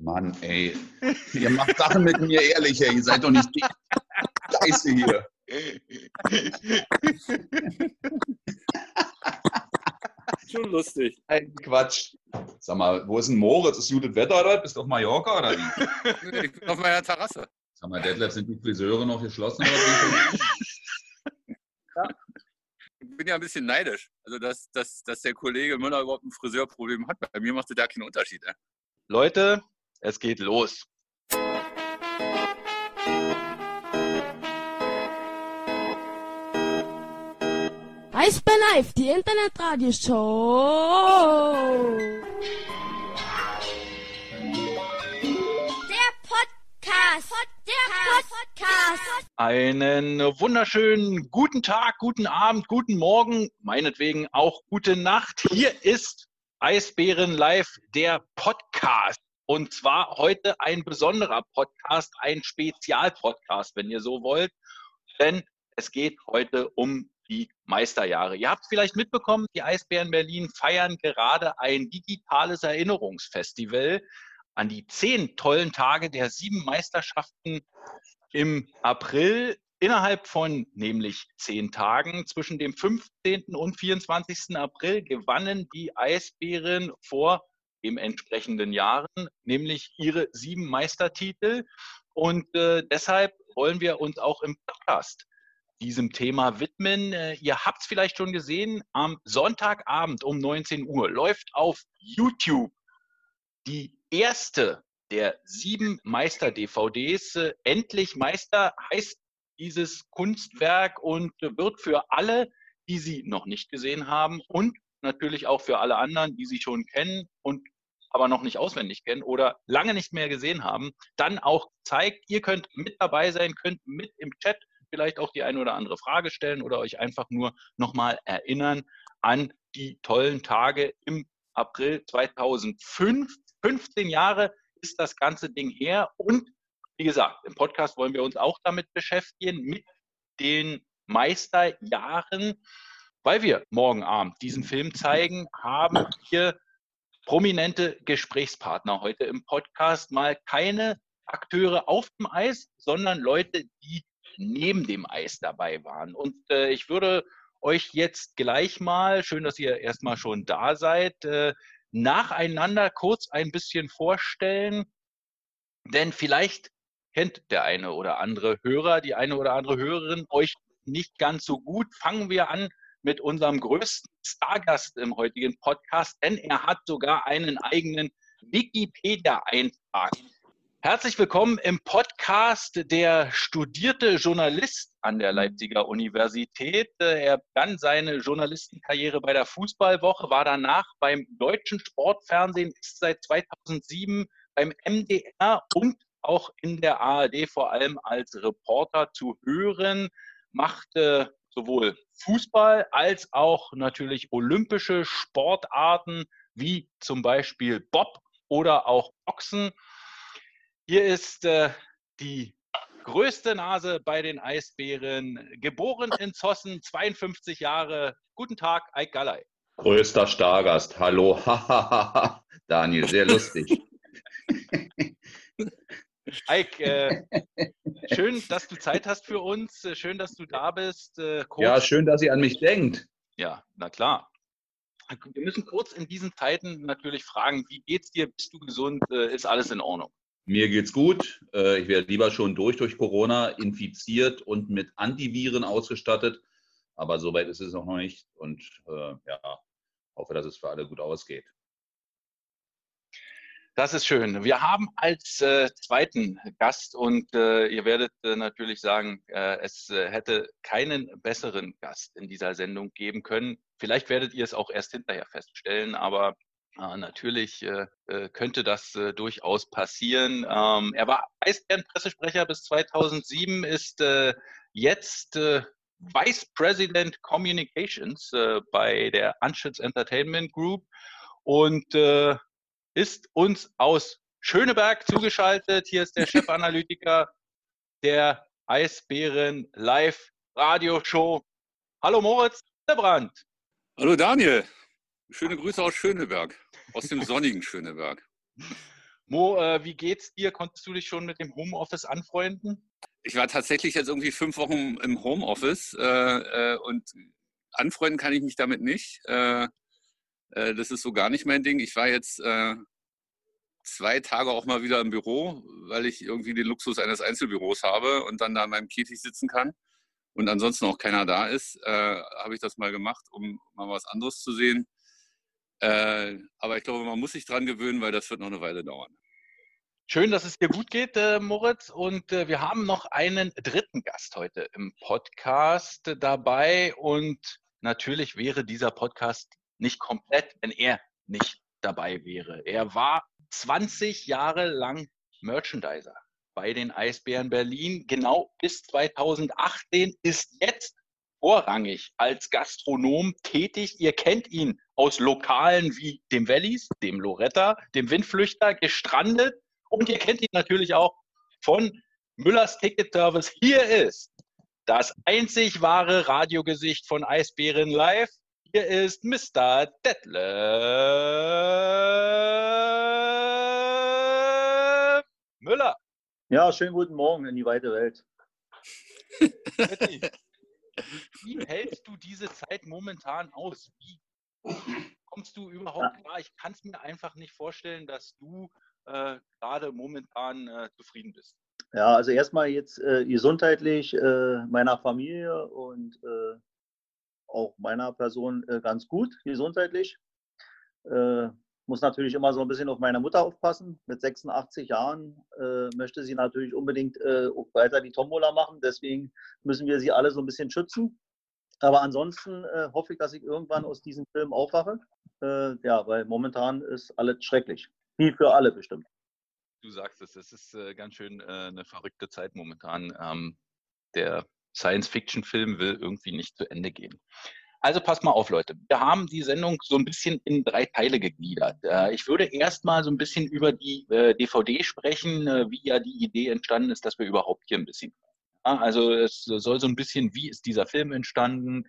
Mann, ey. Ihr macht Sachen mit mir ehrlich, ey. Ihr seid doch nicht die Scheiße hier. Schon lustig. Ein Quatsch. Sag mal, wo ist denn Moritz? Ist gutes Wetter oder? Bist du auf Mallorca oder wie? Ich bin auf meiner Terrasse. Sag mal, Detlef, sind die Friseure noch geschlossen oder wie? Ich bin ja ein bisschen neidisch. Also, dass, dass, dass der Kollege Müller überhaupt ein Friseurproblem hat. Bei mir macht es da keinen Unterschied. Ey. Leute, es geht los. Eisbär Live, die Internetradioshow. Der Podcast. Der Podcast. Einen wunderschönen guten Tag, guten Abend, guten Morgen, meinetwegen auch gute Nacht. Hier ist Eisbären Live, der Podcast. Und zwar heute ein besonderer Podcast, ein Spezialpodcast, wenn ihr so wollt. Denn es geht heute um die Meisterjahre. Ihr habt vielleicht mitbekommen, die Eisbären Berlin feiern gerade ein digitales Erinnerungsfestival an die zehn tollen Tage der sieben Meisterschaften im April. Innerhalb von nämlich zehn Tagen zwischen dem 15. und 24. April gewannen die Eisbären vor dem entsprechenden Jahren, nämlich ihre sieben Meistertitel. Und äh, deshalb wollen wir uns auch im Podcast diesem Thema widmen. Äh, ihr habt es vielleicht schon gesehen, am Sonntagabend um 19 Uhr läuft auf YouTube die erste der sieben Meister-DVDs. Äh, Endlich Meister heißt dieses Kunstwerk und wird für alle, die sie noch nicht gesehen haben und natürlich auch für alle anderen, die sie schon kennen und aber noch nicht auswendig kennen oder lange nicht mehr gesehen haben, dann auch zeigt, ihr könnt mit dabei sein, könnt mit im Chat vielleicht auch die eine oder andere Frage stellen oder euch einfach nur nochmal erinnern an die tollen Tage im April 2005. 15 Jahre ist das ganze Ding her und wie gesagt, im Podcast wollen wir uns auch damit beschäftigen, mit den Meisterjahren. Weil wir morgen Abend diesen Film zeigen, haben wir prominente Gesprächspartner heute im Podcast. Mal keine Akteure auf dem Eis, sondern Leute, die neben dem Eis dabei waren. Und äh, ich würde euch jetzt gleich mal, schön, dass ihr erstmal schon da seid, äh, nacheinander kurz ein bisschen vorstellen. Denn vielleicht kennt der eine oder andere Hörer, die eine oder andere Hörerin euch nicht ganz so gut. Fangen wir an mit unserem größten Stargast im heutigen Podcast, denn er hat sogar einen eigenen Wikipedia-Eintrag. Herzlich willkommen im Podcast der studierte Journalist an der Leipziger Universität. Er begann seine Journalistenkarriere bei der Fußballwoche, war danach beim deutschen Sportfernsehen, ist seit 2007 beim MDR und auch in der ARD vor allem als Reporter zu hören, machte sowohl Fußball als auch natürlich olympische Sportarten wie zum Beispiel Bob oder auch Boxen. Hier ist äh, die größte Nase bei den Eisbären, geboren in Zossen, 52 Jahre. Guten Tag, Eik Gallei. Größter Stargast. Hallo. Daniel, sehr lustig. Eik, äh, schön, dass du Zeit hast für uns. Schön, dass du da bist. Äh, ja, schön, dass ihr an mich denkt. Ja, na klar. Wir müssen kurz in diesen Zeiten natürlich fragen, wie geht's dir? Bist du gesund? Äh, ist alles in Ordnung? Mir geht's gut. Äh, ich werde lieber schon durch durch Corona infiziert und mit Antiviren ausgestattet. Aber soweit ist es noch nicht. Und äh, ja, hoffe, dass es für alle gut ausgeht. Das ist schön. Wir haben als äh, zweiten Gast und äh, ihr werdet äh, natürlich sagen, äh, es hätte keinen besseren Gast in dieser Sendung geben können. Vielleicht werdet ihr es auch erst hinterher feststellen, aber äh, natürlich äh, äh, könnte das äh, durchaus passieren. Ähm, er war Eisbären-Pressesprecher bis 2007, ist äh, jetzt äh, Vice President Communications bei der Anschütz Entertainment Group und ist uns aus Schöneberg zugeschaltet. Hier ist der Chefanalytiker der Eisbären Live Radio Show. Hallo Moritz Brandt. Hallo Daniel. Schöne Grüße aus Schöneberg, aus dem sonnigen Schöneberg. Mo, äh, wie geht's dir? Konntest du dich schon mit dem Homeoffice anfreunden? Ich war tatsächlich jetzt irgendwie fünf Wochen im Homeoffice äh, äh, und anfreunden kann ich mich damit nicht. Äh, äh, das ist so gar nicht mein Ding. Ich war jetzt äh, zwei Tage auch mal wieder im Büro, weil ich irgendwie den Luxus eines Einzelbüros habe und dann da an meinem Käfig sitzen kann und ansonsten auch keiner da ist, äh, habe ich das mal gemacht, um mal was anderes zu sehen. Äh, aber ich glaube, man muss sich dran gewöhnen, weil das wird noch eine Weile dauern. Schön, dass es dir gut geht, äh, Moritz. Und äh, wir haben noch einen dritten Gast heute im Podcast dabei. Und natürlich wäre dieser Podcast nicht komplett, wenn er nicht dabei wäre. Er war 20 Jahre lang Merchandiser bei den Eisbären Berlin, genau bis 2018, ist jetzt vorrangig als Gastronom tätig. Ihr kennt ihn aus Lokalen wie dem Wallis, dem Loretta, dem Windflüchter, gestrandet. Und ihr kennt ihn natürlich auch von Müllers Ticket Service. Hier ist das einzig wahre Radiogesicht von Eisbären Live. Hier ist Mr. Detlef Müller. Ja, schönen guten Morgen in die weite Welt. Wie hältst du diese Zeit momentan aus? Wie kommst du überhaupt klar? Ich kann es mir einfach nicht vorstellen, dass du äh, gerade momentan äh, zufrieden bist. Ja, also erstmal jetzt äh, gesundheitlich äh, meiner Familie und äh, auch meiner Person äh, ganz gut, gesundheitlich. muss natürlich immer so ein bisschen auf meine Mutter aufpassen. Mit 86 Jahren möchte sie natürlich unbedingt weiter die Tombola machen. Deswegen müssen wir sie alle so ein bisschen schützen. Aber ansonsten hoffe ich, dass ich irgendwann aus diesem Film aufwache. ja, weil momentan ist alles schrecklich. Wie für alle bestimmt. Du sagst es, es ist äh, ganz schön äh, eine verrückte Zeit momentan. Ähm, der Science-Fiction-Film will irgendwie nicht zu Ende gehen. Also passt mal auf, Leute. Wir haben die Sendung so ein bisschen in drei Teile gegliedert. Äh, ich würde erstmal so ein bisschen über die DVD äh, sprechen, äh, wie ja die Idee entstanden ist, dass wir überhaupt hier ein bisschen. Also es soll so ein bisschen, wie ist dieser Film entstanden?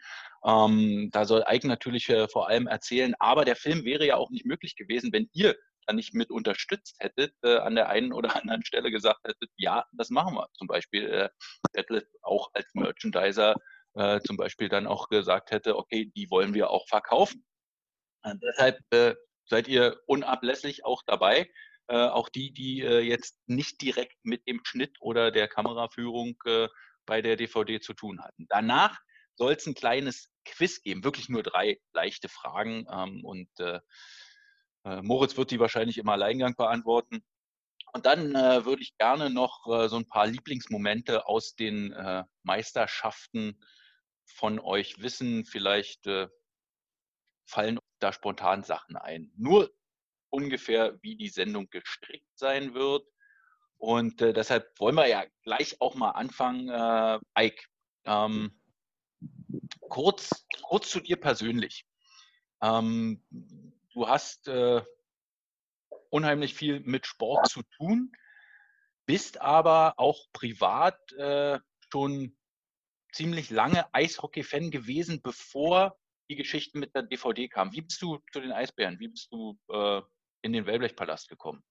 Ähm, da soll Ike natürlich vor allem erzählen, aber der Film wäre ja auch nicht möglich gewesen, wenn ihr da nicht mit unterstützt hättet, äh, an der einen oder anderen Stelle gesagt hättet, ja, das machen wir. Zum Beispiel äh, Detlef auch als Merchandiser äh, zum Beispiel dann auch gesagt hätte, okay, die wollen wir auch verkaufen. Und deshalb äh, seid ihr unablässig auch dabei. Äh, auch die, die äh, jetzt nicht direkt mit dem Schnitt oder der Kameraführung äh, bei der DVD zu tun hatten. Danach soll es ein kleines Quiz geben, wirklich nur drei leichte Fragen ähm, und äh, Moritz wird die wahrscheinlich im Alleingang beantworten. Und dann äh, würde ich gerne noch äh, so ein paar Lieblingsmomente aus den äh, Meisterschaften von euch wissen. Vielleicht äh, fallen da spontan Sachen ein. Nur ungefähr, wie die Sendung gestrickt sein wird. Und äh, deshalb wollen wir ja gleich auch mal anfangen. Ike, ähm, kurz, kurz zu dir persönlich. Ähm, du hast äh, unheimlich viel mit Sport zu tun, bist aber auch privat äh, schon ziemlich lange Eishockey-Fan gewesen, bevor die Geschichte mit der DVD kam. Wie bist du zu den Eisbären? Wie bist du äh, in den Wellblechpalast gekommen?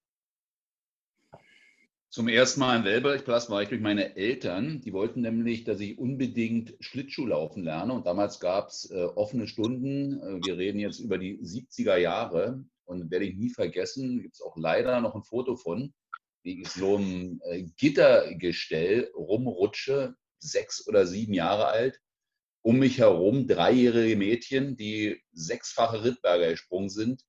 Zum ersten Mal im Wellblechpalast war ich durch meine Eltern. Die wollten nämlich, dass ich unbedingt Schlittschuh laufen lerne. Und damals gab es äh, offene Stunden. Äh, wir reden jetzt über die 70er Jahre. Und werde ich nie vergessen, gibt es auch leider noch ein Foto von, wie ich so ein äh, Gittergestell rumrutsche, sechs oder sieben Jahre alt. Um mich herum dreijährige Mädchen, die sechsfache Rittberger gesprungen sind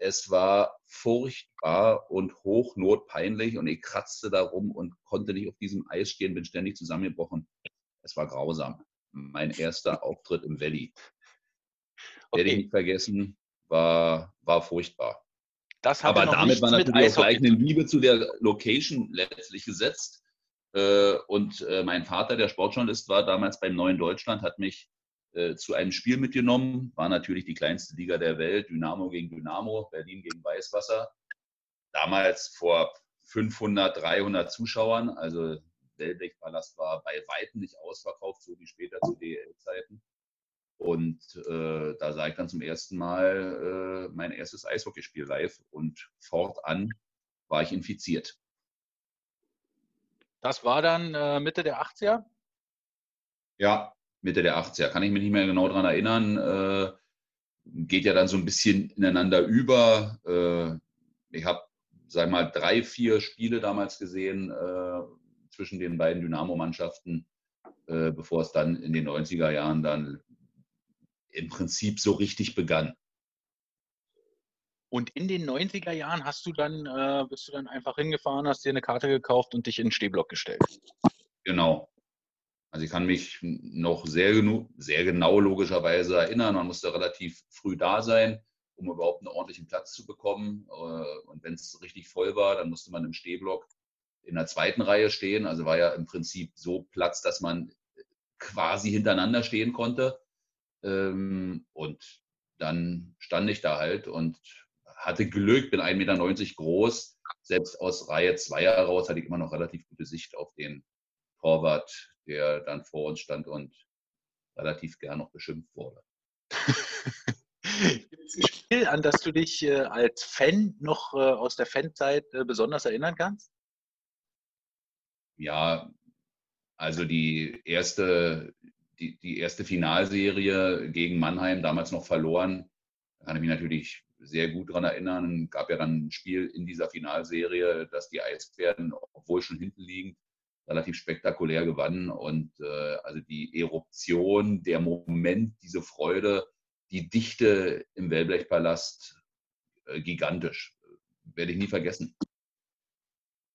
es war furchtbar und hochnotpeinlich und ich kratzte darum und konnte nicht auf diesem Eis stehen, bin ständig zusammengebrochen. Es war grausam. Mein erster Auftritt im Valley. Okay. Werde ich nicht vergessen, war, war furchtbar. Aber damit war natürlich auch gleich eine Liebe zu der Location letztlich gesetzt. Äh, und äh, mein Vater, der Sportjournalist war damals beim Neuen Deutschland, hat mich äh, zu einem Spiel mitgenommen. War natürlich die kleinste Liga der Welt, Dynamo gegen Dynamo, Berlin gegen Weißwasser. Damals vor 500, 300 Zuschauern, also Wellblechpalast war bei weitem nicht ausverkauft, so wie später zu DL-Zeiten. Und äh, da sah ich dann zum ersten Mal äh, mein erstes Eishockeyspiel live und fortan war ich infiziert. Das war dann äh, Mitte der 80er? Ja, Mitte der 80er. Kann ich mich nicht mehr genau daran erinnern. Äh, geht ja dann so ein bisschen ineinander über. Äh, ich habe, sag mal, drei, vier Spiele damals gesehen äh, zwischen den beiden Dynamo-Mannschaften, äh, bevor es dann in den 90er Jahren dann im Prinzip so richtig begann. Und in den 90er Jahren hast du dann, äh, bist du dann einfach hingefahren, hast dir eine Karte gekauft und dich in den Stehblock gestellt. Genau. Also ich kann mich noch sehr, sehr genau logischerweise erinnern. Man musste relativ früh da sein, um überhaupt einen ordentlichen Platz zu bekommen. Äh, und wenn es richtig voll war, dann musste man im Stehblock in der zweiten Reihe stehen. Also war ja im Prinzip so Platz, dass man quasi hintereinander stehen konnte. Ähm, und dann stand ich da halt und hatte Glück, bin 1,90 Meter groß. Selbst aus Reihe 2 heraus hatte ich immer noch relativ gute Sicht auf den Torwart, der dann vor uns stand und relativ gern noch beschimpft wurde. Gibt es ein Spiel, an das du dich äh, als Fan noch äh, aus der Fanzeit äh, besonders erinnern kannst? Ja, also die erste, die, die erste Finalserie gegen Mannheim, damals noch verloren, da kann ich mich natürlich sehr gut daran erinnern. Es gab ja dann ein Spiel in dieser Finalserie, dass die Eisbären, obwohl schon hinten liegen, relativ spektakulär gewannen. Und äh, also die Eruption, der Moment, diese Freude, die Dichte im Wellblechpalast, äh, gigantisch. Werde ich nie vergessen.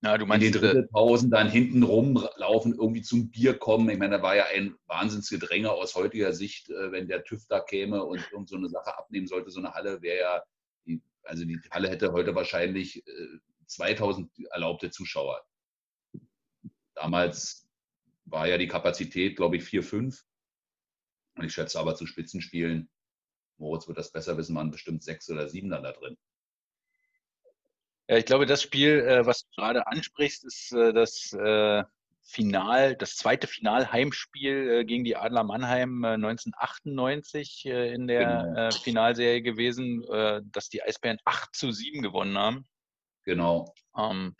Ja, du meinst, in den Drittelpausen dann hinten rumlaufen, irgendwie zum Bier kommen. Ich meine, da war ja ein Wahnsinnsgedränge aus heutiger Sicht, äh, wenn der TÜV da käme und irgend so eine Sache abnehmen sollte. So eine Halle wäre ja also die Halle hätte heute wahrscheinlich 2000 äh, erlaubte Zuschauer. Damals war ja die Kapazität, glaube ich, 4, 5. Und ich schätze aber zu Spitzenspielen, Moritz wird das besser wissen, waren bestimmt sechs oder sieben dann da drin. Ja, ich glaube, das Spiel, äh, was du gerade ansprichst, ist äh, das Final, das zweite Finalheimspiel äh, gegen die Adler Mannheim äh, 1998 äh, in der genau. Äh, Finalserie gewesen, äh, dass die Eisbären 8 zu 7 gewonnen haben. Genau. Ähm,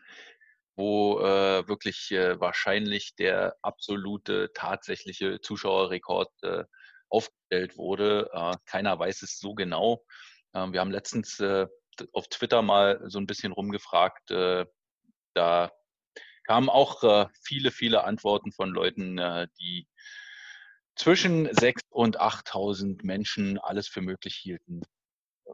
wo äh, wirklich wahrscheinlich der absolute, tatsächliche Zuschauerrekord aufgestellt wurde. keiner weiß es so genau. Ähm, wir haben letztens auf Twitter mal so ein bisschen rumgefragt. da kamen auch äh, viele, viele Antworten von Leuten, äh, die zwischen 6.000 und 8.000 Menschen alles für möglich hielten,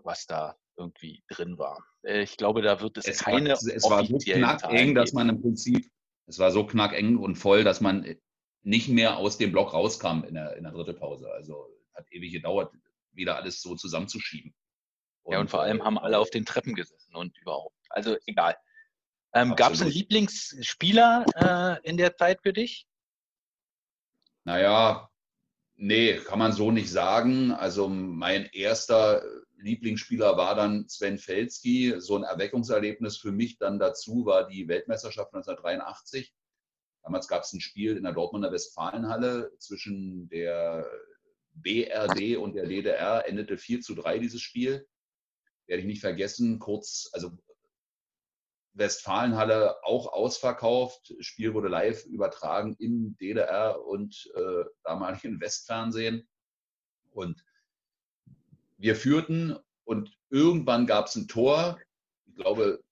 was da irgendwie drin war. Äh, ich glaube, da wird es, es keine war, Es war so knackeng, dass man im Prinzip, es war so knackeng und voll, dass man nicht mehr aus dem Block rauskam in der, in der dritten Pause. Also hat ewig gedauert, wieder alles so zusammenzuschieben. Und, ja, und vor allem äh, haben alle auf den Treppen gesessen und überhaupt. Also egal. Ähm, Gab es einen Lieblingsspieler äh, in der Zeit für dich? Naja, nee, kann man so nicht sagen. Also mein erster Lieblingsspieler war dann Sven Felski. So ein Erweckungserlebnis für mich dann dazu war die Weltmeisterschaft 1983. Damals gab es ein Spiel in der Dortmunder Westfalenhalle zwischen der BRD und der DDR. Endete 4 zu 3 dieses Spiel. Werde ich nicht vergessen. Kurz, also Westfalenhalle auch ausverkauft. Spiel wurde live übertragen im DDR und äh, damaligen Westfernsehen. Und wir führten und irgendwann gab es ein Tor. Ich glaube,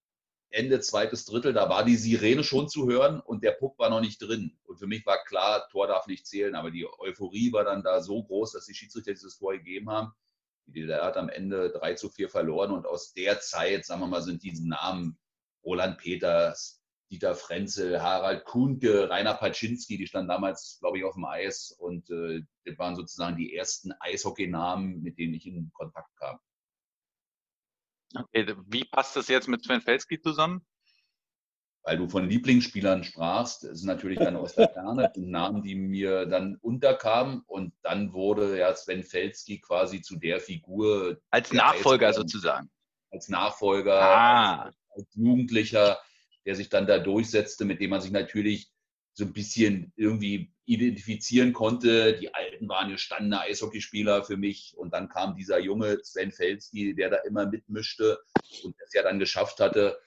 Ende zweites Drittel, da war die Sirene schon zu hören und der Puck war noch nicht drin. Und für mich war klar, Tor darf nicht zählen, aber die Euphorie war dann da so groß, dass die Schiedsrichter dieses Tor gegeben haben. Die DDR hat am Ende 3 zu 4 verloren und aus der Zeit, sagen wir mal, sind diese Namen Roland Peters, Dieter Frenzel, Harald Kuhnke, Rainer Paczynski, die standen damals, glaube ich, auf dem Eis und äh, das waren sozusagen die ersten Eishockeynamen, mit denen ich in Kontakt kam. Okay, wie passt das jetzt mit Sven Felski zusammen? Weil du von Lieblingsspielern sprachst, das sind natürlich dann aus der Ferne Namen, die mir dann unterkamen und dann wurde ja Sven Felski quasi zu der Figur. Als Nachfolger sozusagen. Als Nachfolger, ah als Jugendlicher, der sich dann da durchsetzte, mit dem man sich natürlich so ein bisschen irgendwie identifizieren konnte. Die Alten waren gestandene Eishockeyspieler für mich. Und dann kam dieser junge Sven Felski, der da immer mitmischte und es ja dann geschafft hatte,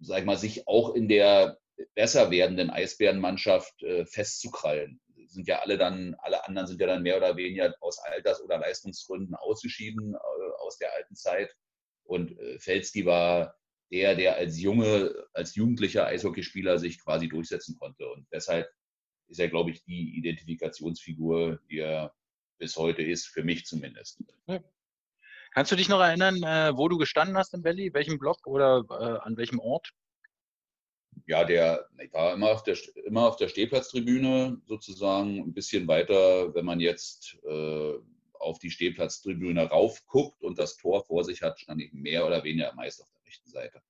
sag ich mal, sich auch in der besser werdenden Eisbärenmannschaft äh, festzukrallen. Sind ja alle dann, alle anderen sind ja dann mehr oder weniger aus Alters- oder Leistungsgründen ausgeschieden äh, aus der alten Zeit. Und äh, Felski war der, der als junge, als jugendlicher Eishockeyspieler sich quasi durchsetzen konnte. Und deshalb ist er, glaube ich, die Identifikationsfigur, die er bis heute ist, für mich zumindest. Ja. Kannst du dich noch erinnern, äh, wo du gestanden hast im Valley, welchem Block oder äh, an welchem Ort? Ja, der ich war immer auf der, immer auf der Stehplatztribüne sozusagen, ein bisschen weiter, wenn man jetzt äh, auf die Stehplatztribüne raufguckt und das Tor vor sich hat, stand ich mehr oder weniger meist auf der rechten Seite.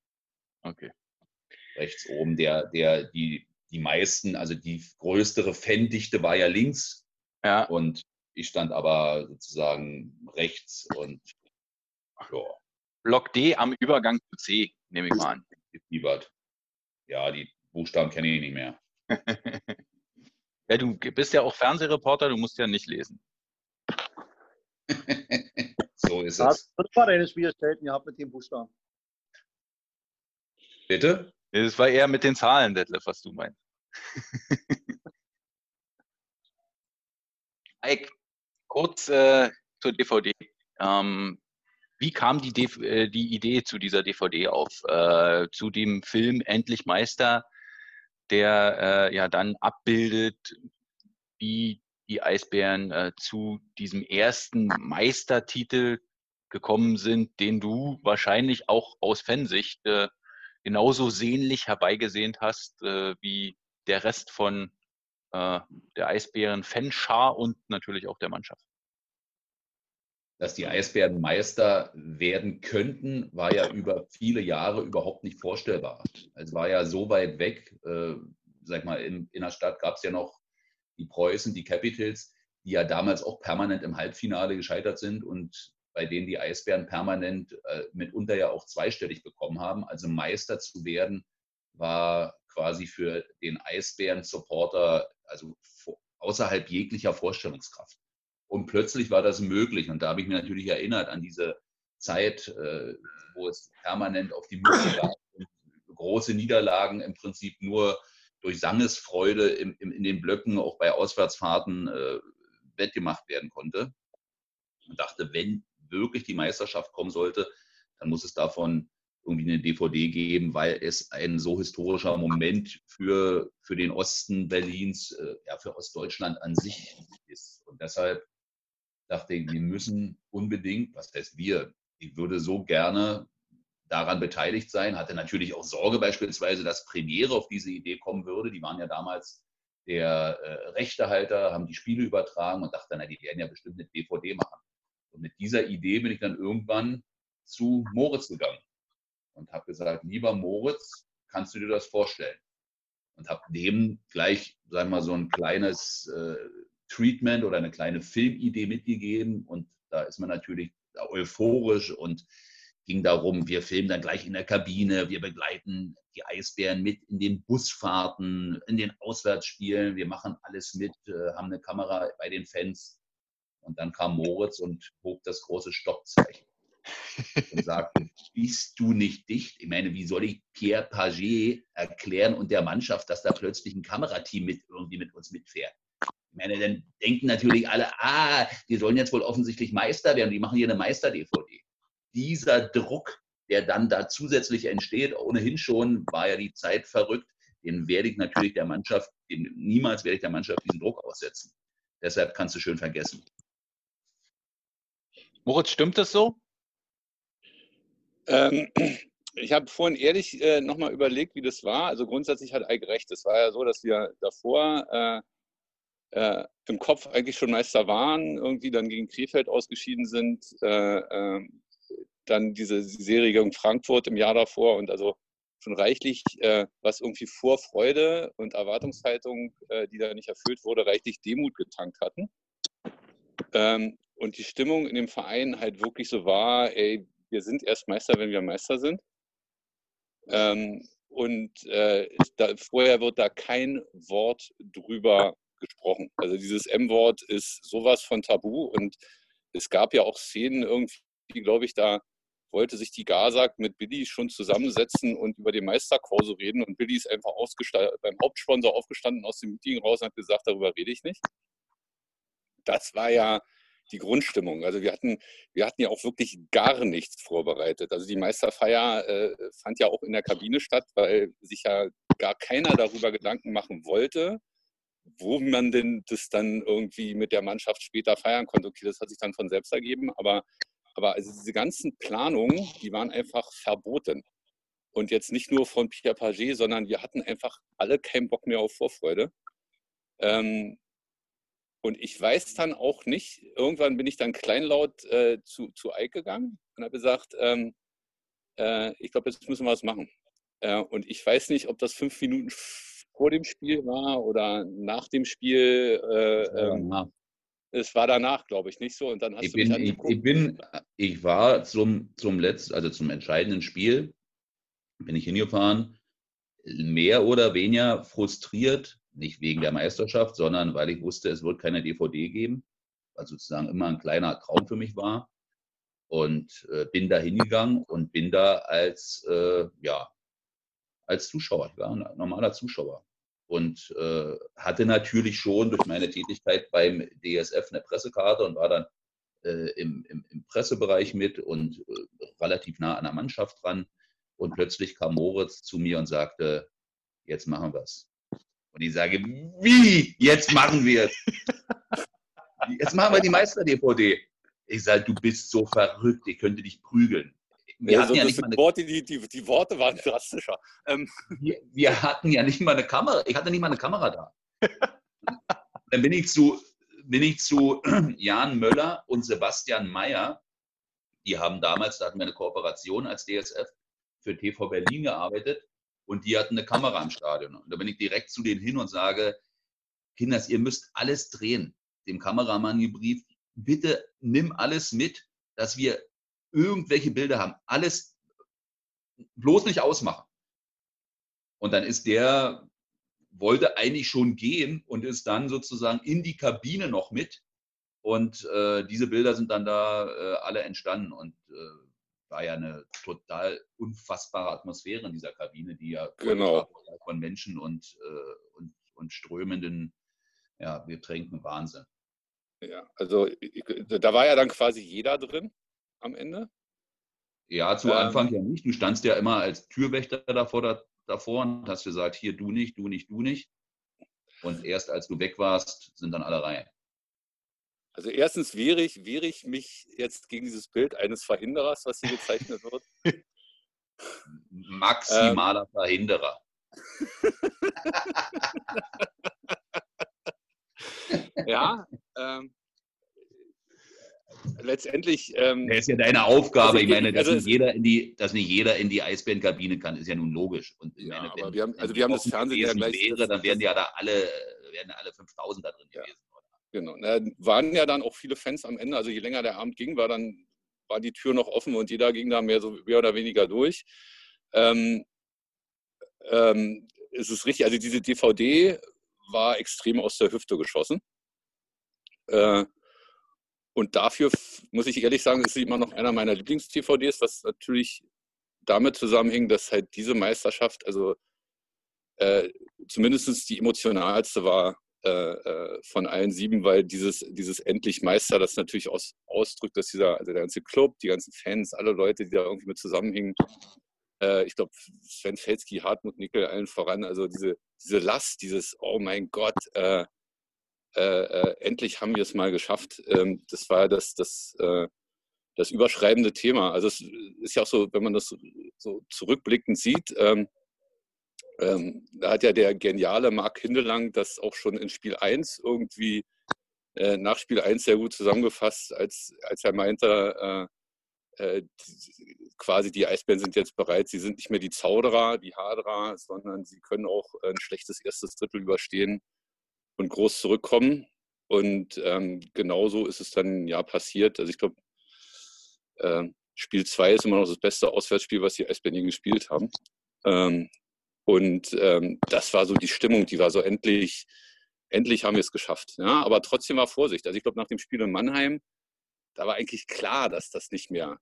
Okay. Rechts oben, der, der, die, die meisten, also die größere Fandichte war ja links. Ja. Und ich stand aber sozusagen rechts und ja. Block D am Übergang zu C, nehme ich mal an. Ja, die Buchstaben kenne ich nicht mehr. ja, du bist ja auch Fernsehreporter, du musst ja nicht lesen. so ist es. Was war deine Schwierigkeiten gehabt mit den Buchstaben? Bitte? Es war eher mit den Zahlen, Detlef, was du meinst. Ike, kurz äh, zur DVD. Ähm, wie kam die, DV äh, die Idee zu dieser DVD auf? Äh, zu dem Film Endlich Meister, der äh, ja dann abbildet, wie die Eisbären äh, zu diesem ersten Meistertitel gekommen sind, den du wahrscheinlich auch aus Fansicht äh, genauso sehnlich herbeigesehnt hast äh, wie der Rest von der Eisbären-Fanschar und natürlich auch der Mannschaft dass die Eisbären Meister werden könnten, war ja über viele Jahre überhaupt nicht vorstellbar. Es war ja so weit weg, äh, sag mal, in, in der Stadt gab es ja noch die Preußen, die Capitals, die ja damals auch permanent im Halbfinale gescheitert sind und bei denen die Eisbären permanent äh, mitunter ja auch zweistellig bekommen haben. Also Meister zu werden, war quasi für den Eisbären-Supporter also außerhalb jeglicher Vorstellungskraft. Und plötzlich war das möglich. Und da habe ich mich natürlich erinnert an diese Zeit, äh, wo es permanent auf die Mütze gab und große Niederlagen im Prinzip nur durch Sangesfreude im, im, in den Blöcken, auch bei Auswärtsfahrten, äh, wettgemacht werden konnte. Und dachte, wenn wirklich die Meisterschaft kommen sollte, dann muss es davon irgendwie eine DVD geben, weil es ein so historischer Moment für, für den Osten Berlins, äh, ja, für Ostdeutschland an sich ist. Und deshalb dachte ich, wir müssen unbedingt, was heißt wir, ich würde so gerne daran beteiligt sein, hatte natürlich auch Sorge beispielsweise, dass Premiere auf diese Idee kommen würde. Die waren ja damals der äh, Rechtehalter, haben die Spiele übertragen und dachte, na, die werden ja bestimmt eine DVD machen. Und mit dieser Idee bin ich dann irgendwann zu Moritz gegangen und habe gesagt, lieber Moritz, kannst du dir das vorstellen? Und habe dem gleich, sagen wir mal, so ein kleines äh, Treatment oder eine kleine Filmidee mitgegeben. Und da ist man natürlich euphorisch und ging darum, wir filmen dann gleich in der Kabine, wir begleiten die Eisbären mit in den Busfahrten, in den Auswärtsspielen, wir machen alles mit, äh, haben eine Kamera bei den Fans. Und dann kam Moritz und hob das große Stoppzeichen und sagte, bist du nicht dicht? Ich meine, wie soll ich Pierre Paget erklären und der Mannschaft, dass da plötzlich ein Kamerateam mit irgendwie mit uns mitfährt? Ich meine, dann denken natürlich alle, ah, die sollen jetzt wohl offensichtlich Meister werden, die machen hier eine Meister-DVD. Dieser Druck, der dann da zusätzlich entsteht, ohnehin schon war ja die Zeit verrückt, den werde ich natürlich der Mannschaft, den, niemals werde ich der Mannschaft diesen Druck aussetzen. Deshalb kannst du schön vergessen. Moritz, stimmt das so? Ähm, ich habe vorhin ehrlich äh, nochmal überlegt, wie das war. Also grundsätzlich hat Eike recht. Es war ja so, dass wir davor äh, äh, im Kopf eigentlich schon Meister waren, irgendwie dann gegen Krefeld ausgeschieden sind, äh, äh, dann diese Serie gegen Frankfurt im Jahr davor und also schon reichlich, äh, was irgendwie Vorfreude und Erwartungshaltung, äh, die da nicht erfüllt wurde, reichlich Demut getankt hatten. Ähm, und die Stimmung in dem Verein halt wirklich so war, ey, wir sind erst Meister, wenn wir Meister sind. Ähm, und äh, da, vorher wird da kein Wort drüber gesprochen. Also dieses M-Wort ist sowas von tabu und es gab ja auch Szenen irgendwie, glaube ich, da wollte sich die Gazak mit Billy schon zusammensetzen und über den Meisterkorso reden. Und Billy ist einfach beim Hauptsponsor aufgestanden aus dem Meeting raus und hat gesagt, darüber rede ich nicht. Das war ja die Grundstimmung. Also wir hatten, wir hatten ja auch wirklich gar nichts vorbereitet. Also die Meisterfeier äh, fand ja auch in der Kabine statt, weil sich ja gar keiner darüber Gedanken machen wollte, wo man denn das dann irgendwie mit der Mannschaft später feiern konnte. Okay, das hat sich dann von selbst ergeben, aber, aber also diese ganzen Planungen, die waren einfach verboten. Und jetzt nicht nur von Pierre Paget, sondern wir hatten einfach alle keinen Bock mehr auf Vorfreude. Ähm, und ich weiß dann auch nicht, irgendwann bin ich dann kleinlaut äh, zu, zu Ike gegangen und habe gesagt, ähm, äh, ich glaube, jetzt müssen wir was machen. Äh, und ich weiß nicht, ob das fünf Minuten vor dem Spiel war oder nach dem Spiel. Äh, ähm, es war danach, glaube ich, nicht so. Und dann hast ich du bin, mich ich, ich, bin, ich war zum, zum letzten, also zum entscheidenden Spiel, bin ich hingefahren, mehr oder weniger frustriert, nicht wegen der Meisterschaft, sondern weil ich wusste, es wird keine DVD geben, was sozusagen immer ein kleiner Traum für mich war. Und äh, bin da hingegangen und bin da als, äh, ja, als Zuschauer. Ich war ein normaler Zuschauer und äh, hatte natürlich schon durch meine Tätigkeit beim DSF eine Pressekarte und war dann äh, im, im, im, Pressebereich mit und äh, relativ nah an der Mannschaft dran. Und plötzlich kam Moritz zu mir und sagte, jetzt machen wir es. Und ich sage, wie? Jetzt machen wir es. Jetzt machen wir die Meister-DVD. Ich sage, du bist so verrückt, ich könnte dich prügeln wir hatten ja nicht mal eine, Worte, die, die, die Worte waren drastischer. Ähm. Wir, wir, hatten ja nicht mal eine Kamera. Ich hatte nicht mal eine Kamera da. Dann bin ich zu, bin ich zu Jan Möller und Sebastian Mayer. Die haben damals, da hatten wir eine Kooperation als DSF für TV Berlin gearbeitet und die hatten eine Kamera im Stadion. Und da bin ich direkt zu denen hin und sage, Kinders, ihr müsst alles drehen. Dem Kameramann gebrieft, bitte nimm alles mit, dass wir irgendwelche Bilder haben. Alles bloß nicht ausmachen. Und dann ist der, wollte eigentlich schon gehen und ist dann sozusagen in die Kabine noch mit. Und äh, diese Bilder sind dann da äh, alle entstanden und äh, war ja eine total unfassbare Atmosphäre in dieser Kabine, die ja genau. von Menschen und, äh, und, und strömenden ja, Getränken Wahnsinn. Ja, also da war ja dann quasi jeder drin am Ende? Ja, zu ähm, Anfang ja nicht. Du standst ja immer als Türwächter davor, da, davor und hast gesagt, hier du nicht, du nicht, du nicht. Und erst als du weg warst, sind dann alle rein. Also erstens wehre ich, wehre ich mich jetzt gegen dieses Bild eines Verhinderers, was hier gezeichnet wird. Maximaler ähm, Verhinderer. ja, ähm, letztendlich. Ähm, das ist ja deine Aufgabe. Also ich meine, dass, also nicht jeder in die, dass nicht jeder in die Eisbärenkabine kann, ist ja nun logisch. Und ja, meine, wenn, wir haben, also wir haben das Fernsehen ja gleich. Wäre, dann wären ja da alle, wären alle 5000 da drin ja. gewesen. Genau. Da waren ja dann auch viele Fans am Ende. Also je länger der Abend ging, war dann war die Tür noch offen und jeder ging da mehr so mehr oder weniger durch. Ähm, ähm, es ist richtig, also diese DVD war extrem aus der Hüfte geschossen. Äh, und dafür muss ich ehrlich sagen, ist sie immer noch einer meiner Lieblings-TVDs, was natürlich damit zusammenhing, dass halt diese Meisterschaft, also äh, zumindest die emotionalste war äh, äh, von allen sieben, weil dieses, dieses endlich Meister das natürlich aus, ausdrückt, dass dieser, also der ganze Club, die ganzen Fans, alle Leute, die da irgendwie mit zusammenhingen, äh, ich glaube, Sven Felski, Hartmut Nickel, allen voran, also diese, diese Last, dieses, oh mein Gott, äh, äh, endlich haben wir es mal geschafft. Ähm, das war das, das, das überschreibende Thema. Also es ist ja auch so, wenn man das so zurückblickend sieht, ähm, ähm, da hat ja der geniale Marc Hindelang das auch schon in Spiel 1 irgendwie äh, nach Spiel 1 sehr gut zusammengefasst, als, als er meinte, äh, äh, quasi die Eisbären sind jetzt bereit, sie sind nicht mehr die Zauderer, die Hadra, sondern sie können auch ein schlechtes erstes Drittel überstehen und groß zurückkommen. Und ähm, genauso ist es dann ja passiert. Also ich glaube, äh, Spiel 2 ist immer noch das beste Auswärtsspiel, was die Eisbären gespielt haben. Ähm, und ähm, das war so die Stimmung, die war so endlich, endlich haben wir es geschafft. Ja, aber trotzdem war Vorsicht. Also ich glaube, nach dem Spiel in Mannheim, da war eigentlich klar, dass das nicht mehr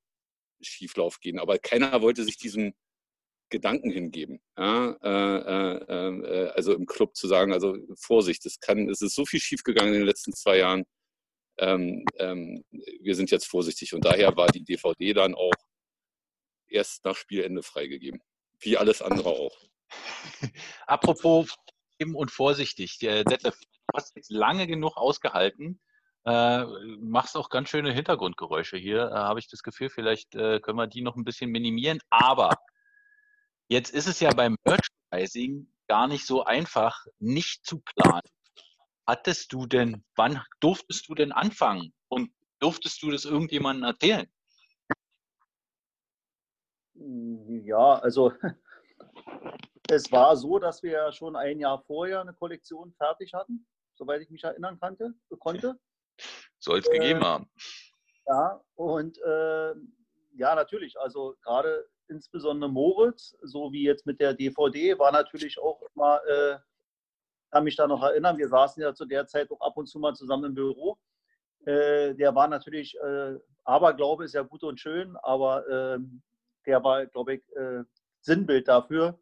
Schieflauf gehen. Aber keiner wollte sich diesen Gedanken hingeben. Ja? Äh, äh, also im Club zu sagen, also Vorsicht, es, kann, es ist so viel schiefgegangen in den letzten zwei Jahren. Ähm, ähm, wir sind jetzt vorsichtig. Und daher war die DVD dann auch erst nach Spielende freigegeben. Wie alles andere auch. Apropos und vorsichtig. Detlef, du hast jetzt lange genug ausgehalten. Äh, machst auch ganz schöne Hintergrundgeräusche hier, äh, habe ich das Gefühl. Vielleicht äh, können wir die noch ein bisschen minimieren. Aber jetzt ist es ja beim Merchandising gar nicht so einfach, nicht zu planen. Hattest du denn, wann durftest du denn anfangen? Und durftest du das irgendjemandem erzählen? Ja, also es war so, dass wir schon ein Jahr vorher eine Kollektion fertig hatten, soweit ich mich erinnern kannte, konnte. Soll es äh, gegeben haben. Ja, und äh, ja, natürlich, also gerade insbesondere Moritz, so wie jetzt mit der DVD, war natürlich auch immer, äh, kann mich da noch erinnern, wir saßen ja zu der Zeit auch ab und zu mal zusammen im Büro. Äh, der war natürlich, äh, Aberglaube ist ja gut und schön, aber ähm, der war, glaube ich, äh, Sinnbild dafür,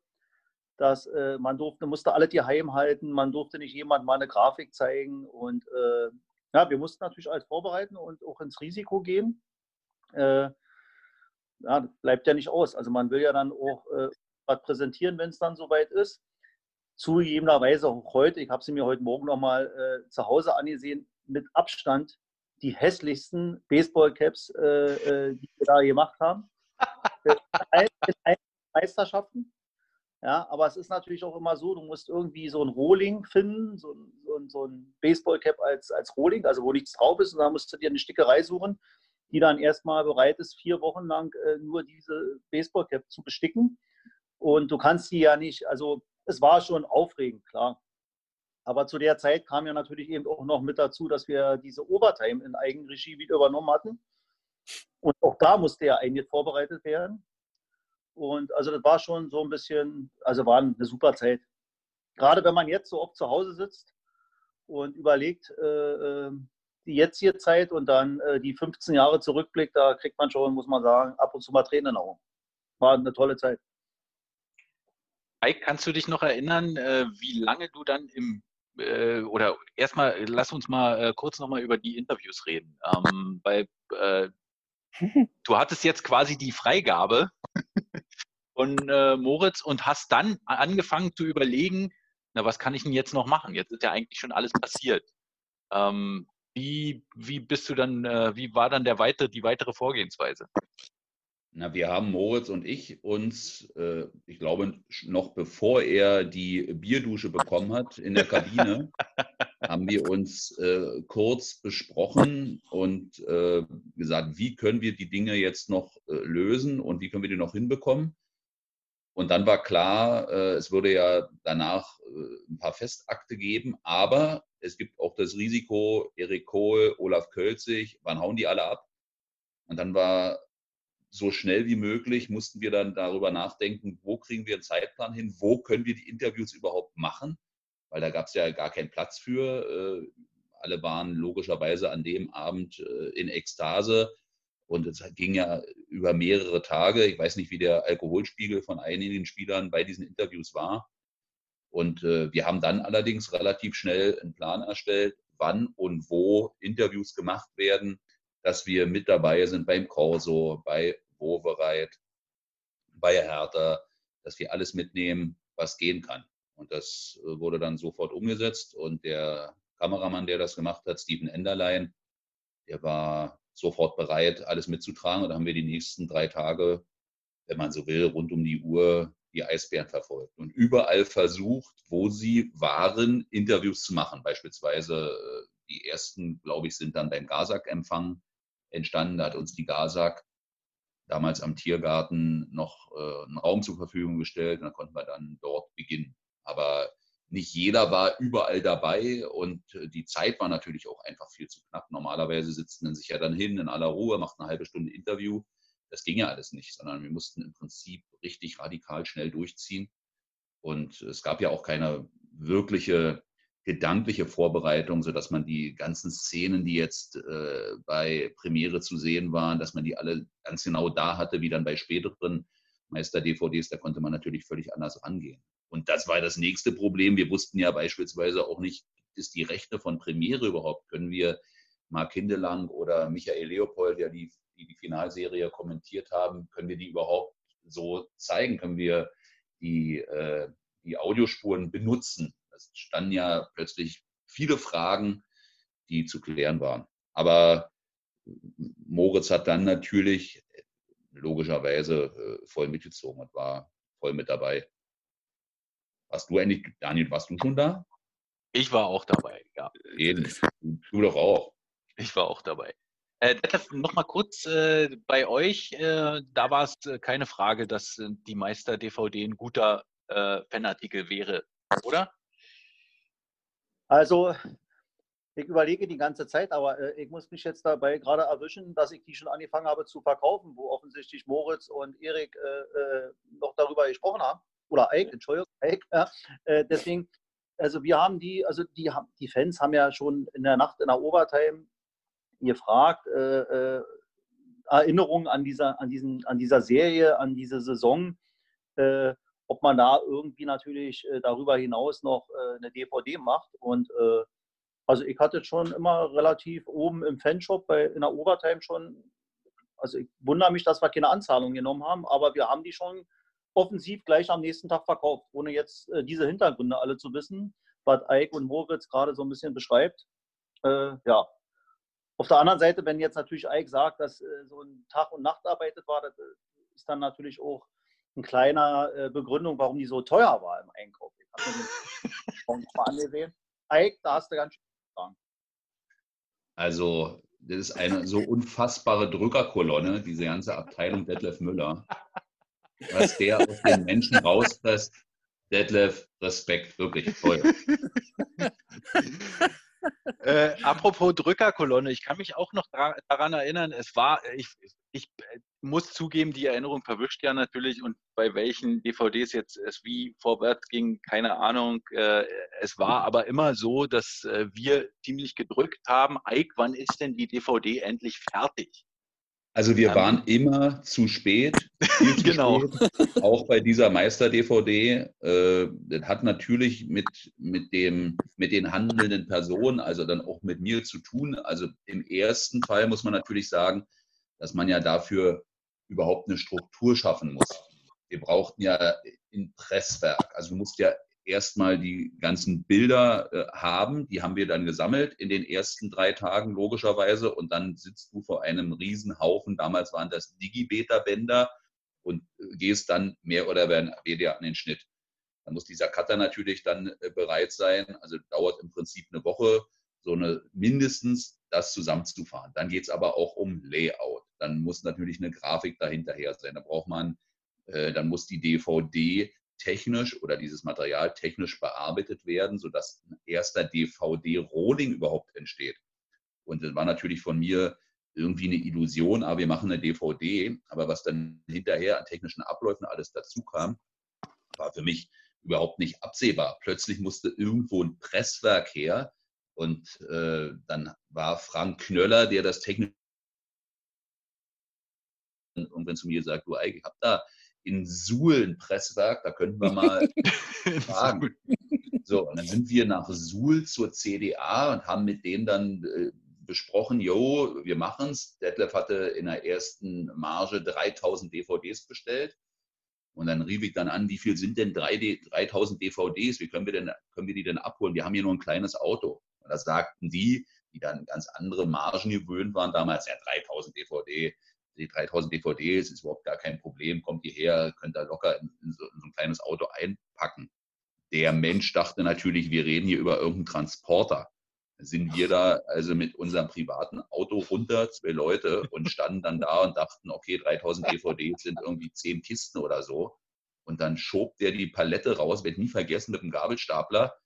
dass äh, man durfte, musste alle die heim halten, man durfte nicht jemand mal eine Grafik zeigen und äh, ja, wir mussten natürlich alles vorbereiten und auch ins Risiko gehen. Äh, ja, bleibt ja nicht aus. Also man will ja dann auch äh, was präsentieren, wenn es dann soweit ist. Zugegebenerweise auch heute, ich habe sie mir heute Morgen nochmal äh, zu Hause angesehen, mit Abstand die hässlichsten Baseballcaps, äh, äh, die wir da gemacht haben. Meisterschaften. Ja, aber es ist natürlich auch immer so, du musst irgendwie so ein Rohling finden, so, so, so ein Baseballcap als, als Rohling, also wo nichts drauf ist. Und da musst du dir eine Stickerei suchen, die dann erstmal bereit ist, vier Wochen lang äh, nur diese Baseballcap zu besticken. Und du kannst die ja nicht, also es war schon aufregend, klar. Aber zu der Zeit kam ja natürlich eben auch noch mit dazu, dass wir diese Overtime in Eigenregie wieder übernommen hatten. Und auch da musste ja eigentlich vorbereitet werden. Und also das war schon so ein bisschen, also war eine super Zeit. Gerade wenn man jetzt so oft zu Hause sitzt und überlegt, äh, ähm, die jetzige Zeit und dann äh, die 15 Jahre zurückblickt, da kriegt man schon, muss man sagen, ab und zu mal Tränen in Augen. War eine tolle Zeit. Mike, kannst du dich noch erinnern, äh, wie lange du dann im äh, oder erstmal lass uns mal äh, kurz nochmal über die Interviews reden. Ähm, äh, du hattest jetzt quasi die Freigabe von äh, Moritz und hast dann angefangen zu überlegen, na, was kann ich denn jetzt noch machen? Jetzt ist ja eigentlich schon alles passiert. Ähm, wie, wie bist du dann, äh, wie war dann der weitere, die weitere Vorgehensweise? Na, wir haben Moritz und ich uns, äh, ich glaube, noch bevor er die Bierdusche bekommen hat in der Kabine, haben wir uns äh, kurz besprochen und äh, gesagt, wie können wir die Dinge jetzt noch äh, lösen und wie können wir die noch hinbekommen. Und dann war klar, äh, es würde ja danach äh, ein paar Festakte geben, aber es gibt auch das Risiko, Erik Kohl, Olaf Kölzig, wann hauen die alle ab? Und dann war so schnell wie möglich, mussten wir dann darüber nachdenken, wo kriegen wir einen Zeitplan hin, wo können wir die Interviews überhaupt machen, weil da gab es ja gar keinen Platz für. Äh, alle waren logischerweise an dem Abend in Ekstase und es ging ja über mehrere Tage. Ich weiß nicht, wie der Alkoholspiegel von einigen Spielern bei diesen Interviews war. Und äh, wir haben dann allerdings relativ schnell einen Plan erstellt, wann und wo Interviews gemacht werden, dass wir mit dabei sind beim Corso, bei Wovereit, bei Hertha, dass wir alles mitnehmen, was gehen kann. Und das äh, wurde dann sofort umgesetzt. Und der Kameramann, der das gemacht hat, Steven Enderlein, der war sofort bereit, alles mitzutragen. Und dann haben wir die nächsten drei Tage, wenn man so will, rund um die Uhr die Eisbären verfolgt und überall versucht, wo sie waren, Interviews zu machen. Beispielsweise äh, die ersten, glaube ich, sind dann beim Gazak-Empfang entstanden. Da hat uns die Gazak damals am Tiergarten noch äh, einen Raum zur Verfügung gestellt und da konnten wir dann dort beginnen. Aber nicht jeder war überall dabei und äh, die Zeit war natürlich auch einfach viel zu knapp. Normalerweise sitzen man sich ja dann hin in aller Ruhe, macht eine halbe Stunde Interview. Das ging ja alles nicht, sondern wir mussten im Prinzip richtig radikal schnell durchziehen. Und es gab ja auch keine wirkliche gedankliche Vorbereitung, sodass man die ganzen Szenen, die jetzt äh, bei Premiere zu sehen waren, dass man die alle ganz genau da hatte, wie dann bei späteren Meister-DVDs, da konnte man natürlich völlig anders rangehen. Und das war das nächste Problem. Wir wussten ja beispielsweise auch nicht, ist die Rechte von Premiere überhaupt? Können wir Mark Hindelang oder Michael Leopold, ja, die, die die Finalserie kommentiert haben, können wir die überhaupt so zeigen? Können wir die, äh, die Audiospuren benutzen? Es standen ja plötzlich viele Fragen, die zu klären waren. Aber Moritz hat dann natürlich logischerweise äh, voll mitgezogen und war voll mit dabei. Warst du eigentlich, Daniel, warst du schon da? Ich war auch dabei, ja. Eben. Du doch auch. Ich war auch dabei. Äh, Nochmal kurz äh, bei euch, äh, da war es äh, keine Frage, dass äh, die Meister-DVD ein guter äh, Fanartikel wäre, oder? Also, ich überlege die ganze Zeit, aber äh, ich muss mich jetzt dabei gerade erwischen, dass ich die schon angefangen habe zu verkaufen, wo offensichtlich Moritz und Erik äh, äh noch darüber gesprochen haben. Oder Eik, Entschuldigung, Eik. Äh, deswegen, also wir haben die, also die, die Fans haben ja schon in der Nacht in der Overtime gefragt, äh, äh, Erinnerungen an dieser, an, diesen, an dieser Serie, an diese Saison ob man da irgendwie natürlich äh, darüber hinaus noch äh, eine DVD macht. Und äh, also ich hatte schon immer relativ oben im Fanshop bei, in der Overtime schon, also ich wundere mich, dass wir keine Anzahlung genommen haben, aber wir haben die schon offensiv gleich am nächsten Tag verkauft, ohne jetzt diese Hintergründe alle zu wissen, was Ike und Moritz gerade so ein bisschen beschreibt. Äh, ja. Auf der anderen Seite, wenn jetzt natürlich Ike sagt, dass äh, so ein Tag- und Nachtarbeitet war, das ist dann natürlich auch eine kleine äh, Begründung, warum die so teuer war im Einkauf. Ich habe mir den mal angesehen. Ike, da hast du ganz schön dran. Also, das ist eine so unfassbare Drückerkolonne, diese ganze Abteilung Detlef Müller. Was der aus den Menschen rauspresst, Detlef, Respekt, wirklich toll. Äh, apropos Drückerkolonne, ich kann mich auch noch daran erinnern, es war, ich, ich muss zugeben, die Erinnerung verwischt ja natürlich und bei welchen DVDs jetzt es wie vorwärts ging, keine Ahnung. Äh, es war aber immer so, dass äh, wir ziemlich gedrückt haben, Ike, wann ist denn die DVD endlich fertig? Also wir waren immer zu spät. Zu genau. Spät, auch bei dieser Meister-DVD. Äh, das hat natürlich mit, mit, dem, mit den handelnden Personen, also dann auch mit mir zu tun. Also im ersten Fall muss man natürlich sagen, dass man ja dafür überhaupt eine Struktur schaffen muss. Wir brauchten ja ein Presswerk. Also du musst ja erstmal die ganzen Bilder äh, haben, die haben wir dann gesammelt in den ersten drei Tagen logischerweise und dann sitzt du vor einem Riesenhaufen, damals waren das Digibeta-Bänder und äh, gehst dann mehr oder weniger an den Schnitt. Dann muss dieser Cutter natürlich dann äh, bereit sein, also dauert im Prinzip eine Woche, so eine mindestens das zusammenzufahren. Dann geht es aber auch um Layout. Dann muss natürlich eine Grafik dahinterher sein. Da braucht man, äh, dann muss die DVD technisch oder dieses Material technisch bearbeitet werden, sodass ein erster DVD-Rolling überhaupt entsteht. Und das war natürlich von mir irgendwie eine Illusion, aber wir machen eine DVD. Aber was dann hinterher an technischen Abläufen alles dazu kam, war für mich überhaupt nicht absehbar. Plötzlich musste irgendwo ein Presswerk her und äh, dann war Frank Knöller, der das technisch irgendwann zu mir sagt, du, ich habe da in Suhl ein Presswerk, da könnten wir mal fragen. So, und dann sind wir nach Suhl zur CDA und haben mit denen dann äh, besprochen, jo, wir machen es. Detlef hatte in der ersten Marge 3000 DVDs bestellt. Und dann rief ich dann an, wie viel sind denn 3000 DVDs? Wie können wir, denn, können wir die denn abholen? Wir haben hier nur ein kleines Auto. Und da sagten die, die dann ganz andere Margen gewöhnt waren damals, ja, 3000 DVD, die 3000 DVDs ist überhaupt gar kein Problem, kommt hierher, könnt da locker in, in, so, in, so, ein kleines Auto einpacken. Der Mensch dachte natürlich, wir reden hier über irgendeinen Transporter. Sind wir da also mit unserem privaten Auto runter, zwei Leute, und standen dann da und dachten, okay, 3000 DVDs sind irgendwie zehn Kisten oder so. Und dann schob der die Palette raus, wird nie vergessen, mit dem Gabelstapler.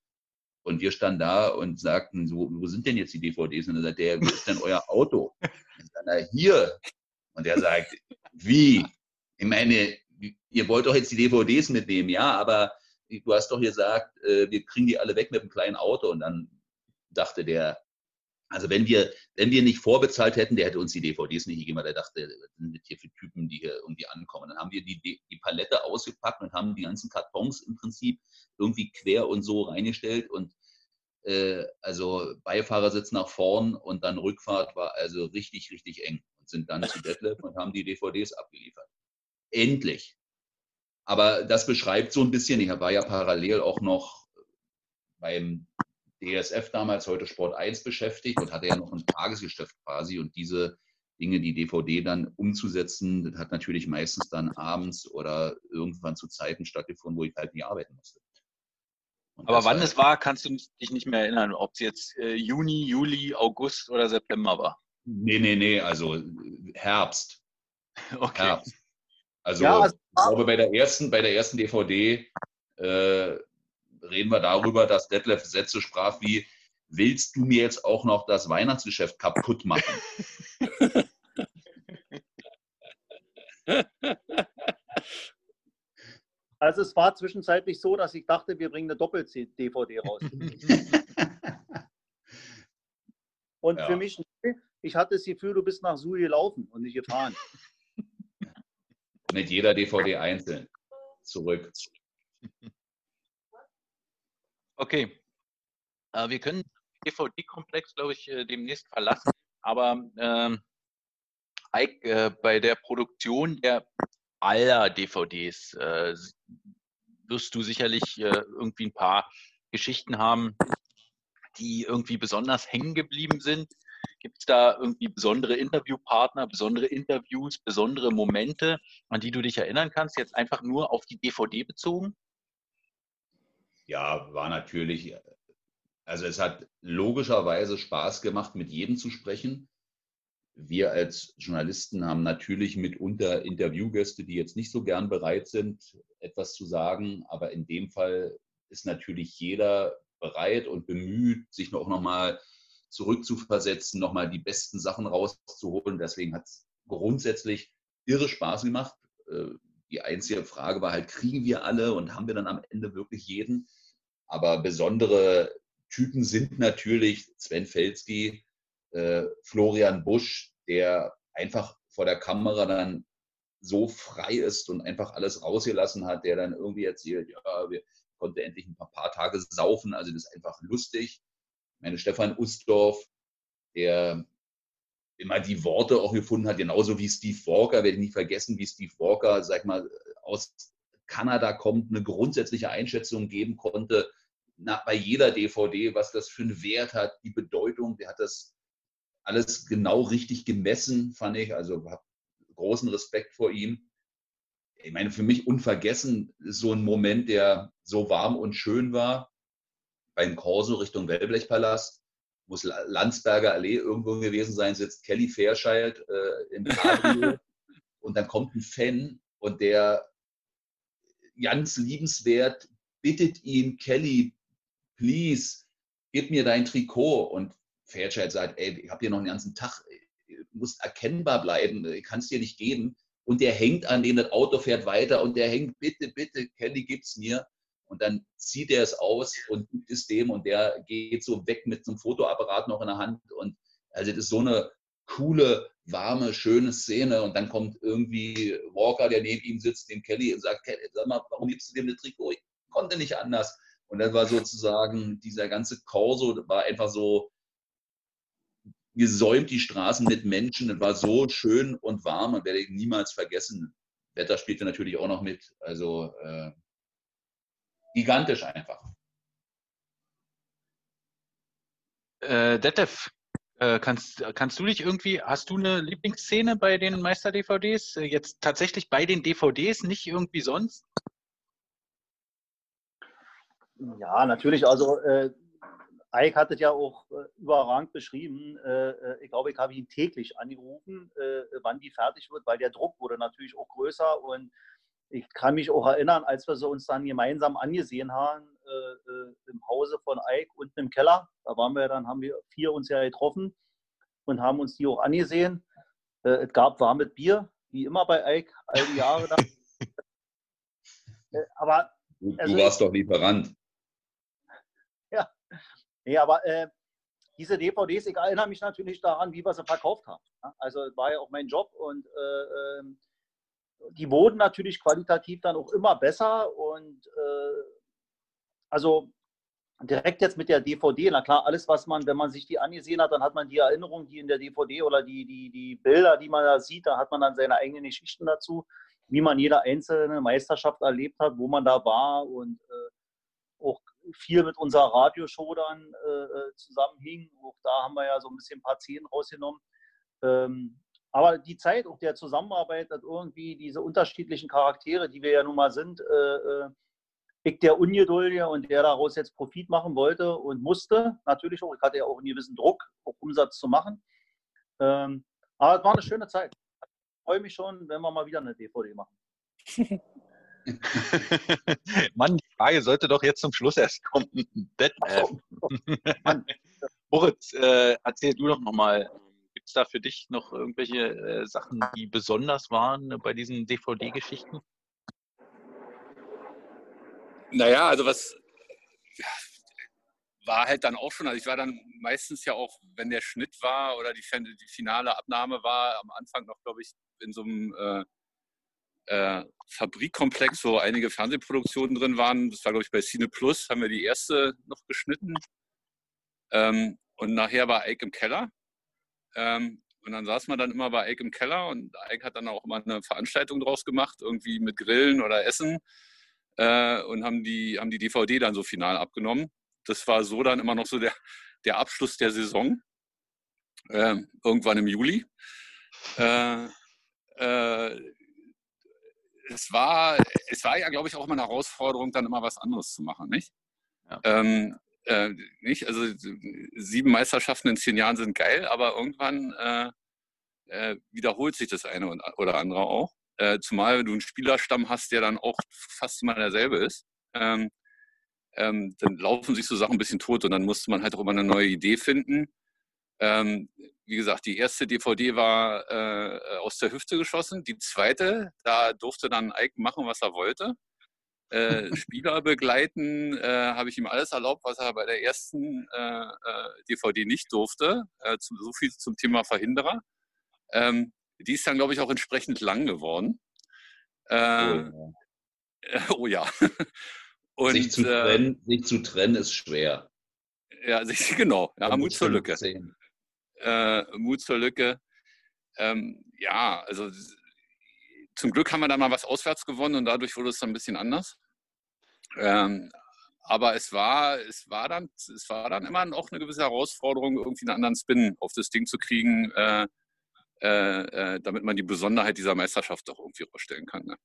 Und wir standen da und sagten, so, wo sind denn jetzt die DVDs? Und dann sagt der, wo ist denn euer Auto? Und dann, hier, und er sagt, wie? Ich meine, ihr wollt doch jetzt die DVDs mitnehmen, ja, aber du hast doch gesagt, äh, wir kriegen die alle weg mit einem kleinen Auto. Und dann dachte der, also wenn wir, wenn wir nicht vorbezahlt hätten, der hätte uns die DVDs nicht gegeben, weil der dachte, was sind das hier für Typen, die hier irgendwie ankommen. Dann haben wir die, die Palette ausgepackt und haben die ganzen Kartons im Prinzip irgendwie quer und so reingestellt und äh, also Beifahrersitz nach vorn und dann Rückfahrt war also richtig, richtig eng sind dann zu Detlef und haben die DVDs abgeliefert. Endlich. Aber das beschreibt so ein bisschen, ich war ja parallel auch noch beim DSF damals, heute Sport 1 beschäftigt und hatte ja noch ein Tagesgeschäft quasi und diese Dinge, die DVD dann umzusetzen, das hat natürlich meistens dann abends oder irgendwann zu Zeiten stattgefunden, wo ich halt nie arbeiten musste. Und Aber wann es war, kannst du dich nicht mehr erinnern, ob es jetzt äh, Juni, Juli, August oder September war? Nee, nee, nee, also Herbst. Okay. Herbst. Also, ja, also ich glaube, bei der ersten, bei der ersten DVD äh, reden wir darüber, dass Detlef Sätze sprach wie, willst du mir jetzt auch noch das Weihnachtsgeschäft kaputt machen? Also es war zwischenzeitlich so, dass ich dachte, wir bringen eine Doppel-DVD raus. und ja. für mich, ich hatte das Gefühl, du bist nach Suhl gelaufen und nicht gefahren. Mit jeder DVD einzeln. Zurück. Okay. Äh, wir können den DVD-Komplex, glaube ich, äh, demnächst verlassen. Aber ähm, Ike, äh, bei der Produktion der aller DVDs äh, wirst du sicherlich äh, irgendwie ein paar Geschichten haben, die irgendwie besonders hängen geblieben sind. Gibt es da irgendwie besondere Interviewpartner, besondere Interviews, besondere Momente, an die du dich erinnern kannst, jetzt einfach nur auf die DVD bezogen? Ja, war natürlich, also es hat logischerweise Spaß gemacht, mit jedem zu sprechen. Wir als Journalisten haben natürlich mitunter Interviewgäste, die jetzt nicht so gern bereit sind, etwas zu sagen. Aber in dem Fall ist natürlich jeder bereit und bemüht, sich auch nochmal zurückzuversetzen, nochmal die besten Sachen rauszuholen. Deswegen hat es grundsätzlich irre Spaß gemacht. Äh, die einzige Frage war halt, kriegen wir alle und haben wir dann am Ende wirklich jeden? Aber besondere Typen sind natürlich Sven Felski, äh, Florian Busch, der einfach vor der Kamera dann so frei ist und einfach alles rausgelassen hat, der dann irgendwie erzählt, ja, wir konnten endlich ein paar, paar Tage saufen, also das ist einfach lustig meine Stefan Ustorf, der immer die Worte auch gefunden hat, genauso wie Steve Walker, werde ich nie vergessen, wie Steve Walker, sag mal, aus Kanada kommt, eine grundsätzliche Einschätzung geben konnte, na, bei jeder DVD, was das für einen Wert hat, die Bedeutung, der hat das alles genau richtig gemessen, fand ich, also habe großen Respekt vor ihm. Ich meine, für mich unvergessen so ein Moment, der so warm und schön war beim Corso Richtung Wellblechpalast, muss Landsberger Allee irgendwo gewesen sein, sitzt Kelly Fairchild äh, im Cabrio und dann kommt ein Fan und der ganz liebenswert bittet ihn, Kelly, please, gib mir dein Trikot. Und Fairchild sagt, ey, ich habe hier noch einen ganzen Tag, du musst erkennbar bleiben, ich kann es dir nicht geben. Und der hängt an dem, das Auto fährt weiter und der hängt, bitte, bitte, Kelly, gib's mir. Und dann zieht er es aus und gibt es dem und der geht so weg mit einem Fotoapparat noch in der Hand. Und also das ist so eine coole, warme, schöne Szene. Und dann kommt irgendwie Walker, der neben ihm sitzt, dem Kelly und sagt, Kelly, sag mal, warum gibst du dem eine Trikot? Ich konnte nicht anders. Und dann war sozusagen dieser ganze Corso, war einfach so gesäumt, die Straßen mit Menschen. Das war so schön und warm und werde ich niemals vergessen. Wetter spielte natürlich auch noch mit. Also äh, gigantisch einfach. Äh, Detlef, äh, kannst, kannst du dich irgendwie, hast du eine Lieblingsszene bei den Meister-DVDs? Äh, jetzt tatsächlich bei den DVDs, nicht irgendwie sonst? Ja, natürlich. Also äh, Ike hat es ja auch äh, überragend beschrieben. Äh, äh, ich glaube, ich habe ihn täglich angerufen, wann die fertig wird, weil der Druck wurde natürlich auch größer und ich kann mich auch erinnern, als wir sie uns dann gemeinsam angesehen haben äh, äh, im Hause von Eik unten im Keller. Da waren wir dann, haben wir vier uns ja getroffen und haben uns die auch angesehen. Äh, es gab warmes Bier, wie immer bei Eik, all die Jahre. äh, aber Du, Also du warst doch Lieferant. Nee, aber äh, diese DVDs, ich erinnere mich natürlich daran, wie wir sie verkauft haben. Ja? Also war ja auch mein Job und äh, ähm, die wurden natürlich qualitativ dann auch immer besser und äh, also direkt jetzt mit der DVD, na klar, alles, was man, wenn man sich die angesehen hat, dann hat man die Erinnerungen, die in der DVD oder die, die, die Bilder, die man da sieht, da hat man dann seine eigenen Geschichten dazu, wie man jede einzelne Meisterschaft erlebt hat, wo man da war und äh, auch viel mit unserer Radioshow dann äh, äh, zusammenhing. Auch da haben wir ja so ein bisschen ein paar Szenen rausgenommen. Ähm, aber die Zeit auch der Zusammenarbeit, dass irgendwie diese unterschiedlichen Charaktere, die wir ja nun mal sind, äh, äh, ich der Ungeduldige und der daraus jetzt Profit machen wollte und musste, natürlich auch, ich hatte ja auch einen gewissen Druck, auch Umsatz zu machen. Ähm, aber es war eine schöne Zeit. Ich freue mich schon, wenn wir mal wieder eine DVD machen. Mann, die Frage sollte doch jetzt zum Schluss erst kommen. Äh, Mann. Moritz, äh, erzähl du doch nochmal, es da für dich noch irgendwelche äh, Sachen, die besonders waren bei diesen DVD-Geschichten? Naja, also was war halt dann auch schon, also ich war dann meistens ja auch, wenn der Schnitt war oder die, die finale Abnahme war, am Anfang noch, glaube ich, in so einem äh, äh, Fabrikkomplex, wo einige Fernsehproduktionen drin waren. Das war, glaube ich, bei Cine Plus, haben wir die erste noch geschnitten. Ähm, und nachher war Ike im Keller. Ähm, und dann saß man dann immer bei Ike im Keller und Ike hat dann auch immer eine Veranstaltung draus gemacht, irgendwie mit Grillen oder Essen äh, und haben die, haben die DVD dann so final abgenommen. Das war so dann immer noch so der, der Abschluss der Saison, äh, irgendwann im Juli. Äh, äh, es, war, es war ja, glaube ich, auch immer eine Herausforderung, dann immer was anderes zu machen, nicht? Ja. Ähm, äh, nicht? Also sieben Meisterschaften in zehn Jahren sind geil, aber irgendwann äh, äh, wiederholt sich das eine oder andere auch. Äh, zumal du einen Spielerstamm hast, der dann auch fast immer derselbe ist. Ähm, ähm, dann laufen sich so Sachen ein bisschen tot und dann musste man halt auch immer eine neue Idee finden. Ähm, wie gesagt, die erste DVD war äh, aus der Hüfte geschossen. Die zweite, da durfte dann Ike machen, was er wollte. Äh, Spieler begleiten, äh, habe ich ihm alles erlaubt, was er bei der ersten äh, äh, DVD nicht durfte. Äh, zu, so viel zum Thema Verhinderer. Ähm, die ist dann, glaube ich, auch entsprechend lang geworden. Äh, oh ja. Und, sich, zu äh, trennen, sich zu trennen ist schwer. ja, sich, genau, ja, Mut zur Lücke. äh, Mut zur Lücke. Ähm, ja, also zum Glück haben wir da mal was auswärts gewonnen und dadurch wurde es dann ein bisschen anders. Ähm, aber es war, es war dann, es war dann immer auch eine gewisse Herausforderung, irgendwie einen anderen Spin auf das Ding zu kriegen, äh, äh, äh, damit man die Besonderheit dieser Meisterschaft auch irgendwie rausstellen kann. Ne?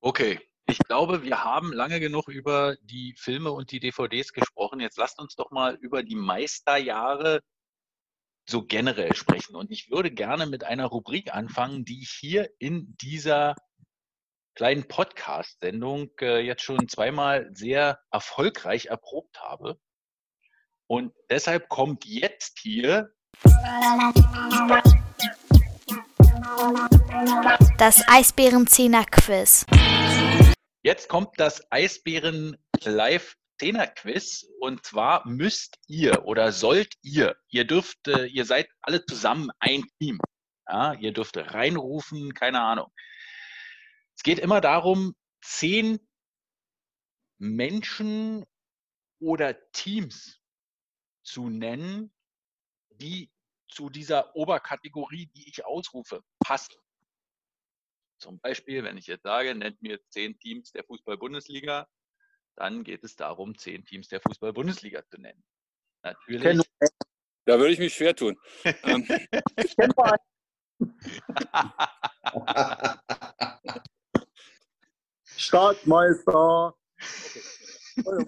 Okay, ich glaube, wir haben lange genug über die Filme und die DVDs gesprochen. Jetzt lasst uns doch mal über die Meisterjahre so generell sprechen. Und ich würde gerne mit einer Rubrik anfangen, die ich hier in dieser kleinen Podcast-Sendung äh, jetzt schon zweimal sehr erfolgreich erprobt habe. Und deshalb kommt jetzt hier Das Eisbärenzehner-Quiz. Jetzt kommt das Eisbären Live 10er Quiz und zwar müsst ihr oder sollt ihr, ihr dürft, äh, ihr seid alle zusammen ein Team. Ja, ihr dürft reinrufen, keine Ahnung. Es geht immer darum, zehn Menschen oder Teams zu nennen, die zu dieser Oberkategorie, die ich ausrufe, passen. Zum Beispiel, wenn ich jetzt sage, nennt mir zehn Teams der Fußball-Bundesliga, dann geht es darum, zehn Teams der Fußball-Bundesliga zu nennen. Natürlich. kenn Da würde ich mich schwer tun. ähm, Ich kenne mal Stadtmeister. Okay.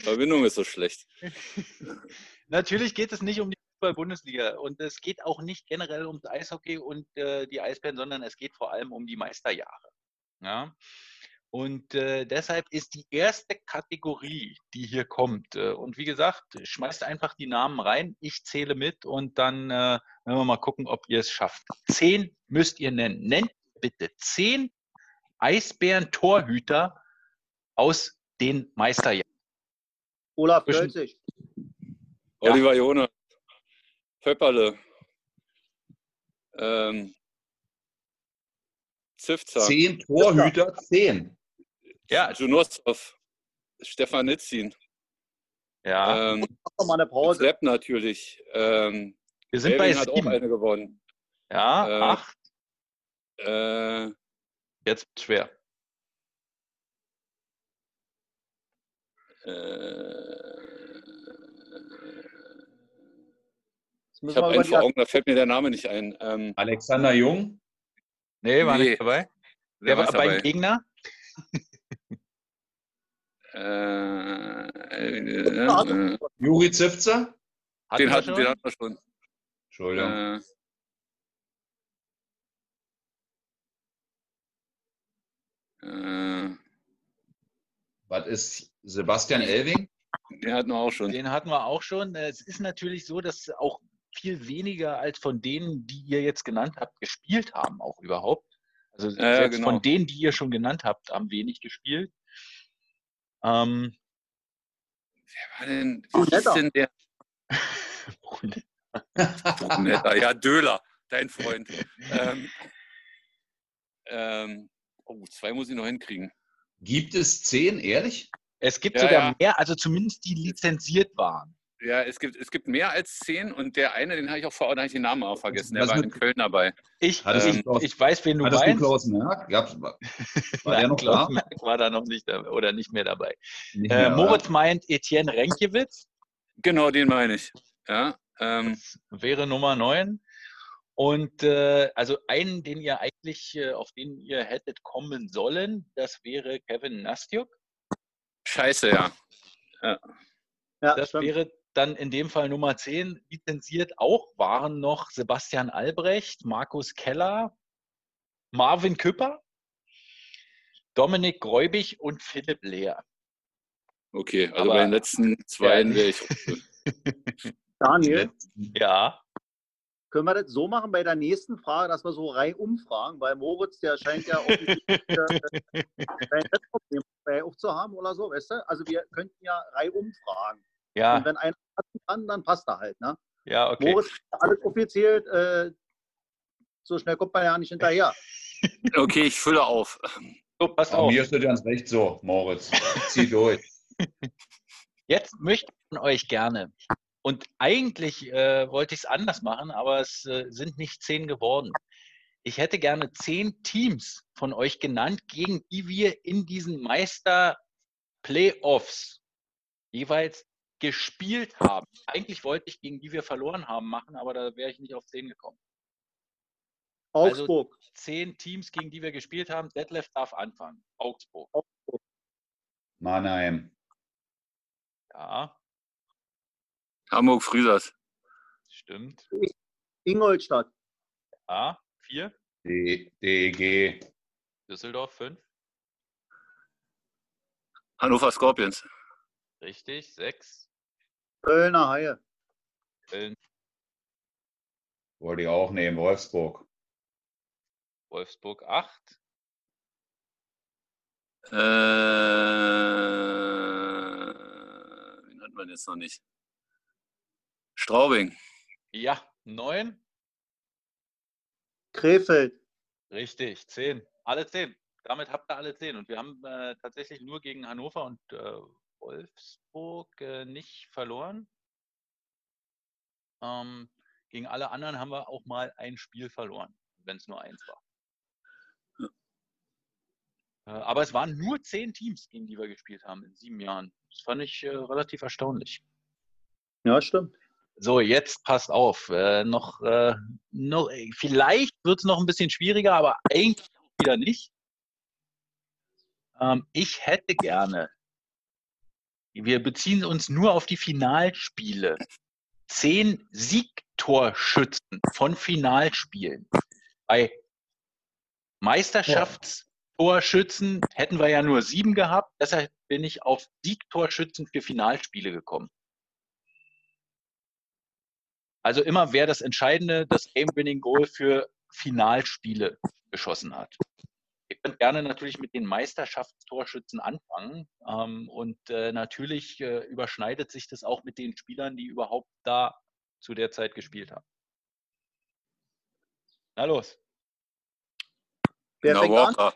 Verbindung ist so schlecht. Natürlich geht es nicht um die Fußball-Bundesliga und es geht auch nicht generell ums Eishockey und äh, die Eisbären, sondern es geht vor allem um die Meisterjahre. Ja? Und äh, deshalb ist die erste Kategorie, die hier kommt, äh, und wie gesagt, schmeißt einfach die Namen rein, ich zähle mit und dann äh, werden wir mal gucken, ob ihr es schafft. Zehn müsst ihr nennen. Nennt bitte zehn Eisbären-Torhüter aus den Meisterjahren. Olaf Kölzig. Ja. Oliver Jonas. Pöpperle. Ähm, Zivzer. Zehn Torhüter, zehn. Ja, Junossov. Stefan Nitzin. ja. Ähm, Mach doch mal eine Pause. Sepp natürlich. Ähm, wir sind bei Elving hat auch eine gewonnen. Ja, Äh, acht. Äh, Jetzt schwer. äh, ich habe einen vor Augen, da fällt mir der Name nicht ein. Ähm, Alexander Jung. Nee, war Nee. nicht dabei. wer Der war ist beim dabei? Gegner. Äh, äh, äh, Juri Zivzer. Den, hatten, den hatten wir schon. Entschuldigung. Äh, äh, Was ist Sebastian Elving? den hatten wir auch schon. Den hatten wir auch schon. Es ist natürlich so, dass auch viel weniger als von denen, die ihr jetzt genannt habt, gespielt haben, auch überhaupt. Also Ja, genau. von denen, die ihr schon genannt habt, haben wenig gespielt. Ähm, Wer war denn, wie ist denn der Brunetta? Ja, Döler, dein Freund. ähm, ähm, oh, zwei muss ich noch hinkriegen. Gibt es zehn, ehrlich? es gibt Ja, sogar ja. mehr, also zumindest die lizenziert waren. Ja, es gibt, es gibt mehr als zehn und der eine, den habe ich auch vor, da habe ich den Namen auch vergessen. Der Was war mit- in Köln dabei. Ich, Hattest ich, ich weiß, wen du Hattest du meinst. Klaus Merck? Gab's, war war der Nein, noch Klaus da? Merck war da noch nicht dabei oder nicht mehr dabei. Nicht Äh, mehr, oder? Moritz meint Etienne Renkiewicz. Genau, den meine ich. Ja, ähm, Das wäre Nummer 9. Und äh, also einen, den ihr eigentlich, äh, auf den ihr hättet kommen sollen, das wäre Kevin Nastjuk. scheiße, ja. Ja, Das stimmt. wäre dann in dem Fall Nummer 10. Lizenziert auch waren noch Sebastian Albrecht, Markus Keller, Marvin Küpper, Dominik Gräubig und Philipp Lehr. Okay, also Aber- bei den letzten zwei Ja. wäre ich. Daniel, Ja, können wir das so machen bei der nächsten Frage, dass wir so reihum fragen, weil Moritz, der scheint ja offensichtlich äh, ein Netzproblem bei auch zu haben oder so, weißt du? Also wir könnten ja reihum fragen. Und ja, wenn einer passen kann, dann passt er halt, ne? ja, okay. Moritz, alles offiziell, äh, so schnell kommt man ja nicht hinterher. Okay, ich fülle auf. So, passt auf. mir ist das ganz recht so, Moritz. Zieh durch. Jetzt möchte ich von euch gerne. Und eigentlich äh, wollte ich es anders machen, aber es äh, sind nicht zehn geworden. Ich hätte gerne zehn Teams von euch genannt, gegen die wir in diesen Meister-Playoffs jeweils gespielt haben. Eigentlich wollte ich gegen die wir verloren haben machen, aber da wäre ich nicht auf zehn gekommen. Also- Augsburg, Zehn Teams, gegen die wir gespielt haben. Detlef darf anfangen. Augsburg. Mannheim. Ja, Hamburg Früsers. stimmt. Ingolstadt, Ja, vier. D DEG. Düsseldorf, fünf. Hannover Scorpions. Richtig, sechs. Kölner Haie, Köln, Wollte ich auch nehmen. Wolfsburg. Wolfsburg, acht. Äh, wen hat man jetzt noch nicht? Straubing. Ja, neun. Krefeld, Richtig, zehn. Alle zehn. Damit habt ihr alle zehn. Und wir haben äh, tatsächlich nur gegen Hannover und äh, Wolfsburg äh, nicht verloren. Ähm, gegen alle anderen haben wir auch mal ein Spiel verloren, wenn es nur eins war. Äh, aber es waren nur zehn Teams, gegen die wir gespielt haben in sieben Jahren. Das fand ich äh, relativ erstaunlich. ja stimmt. So, jetzt passt auf. Äh, noch, äh, noch, vielleicht wird es noch ein bisschen schwieriger, aber eigentlich wieder nicht. Ähm, ich hätte gerne, wir beziehen uns nur auf die Finalspiele, zehn Siegtorschützen von Finalspielen. Bei Meisterschaftstorschützen hätten wir ja nur sieben gehabt, deshalb bin ich auf Siegtorschützen für Finalspiele gekommen. Also immer wer das entscheidende, das Game-Winning-Goal für Finalspiele geschossen hat. Ihr könnt gerne natürlich mit den Meisterschaftstorschützen anfangen. Ähm, und äh, natürlich äh, überschneidet sich das auch mit den Spielern, die überhaupt da zu der Zeit gespielt haben. Na los. Wer Na? Walker.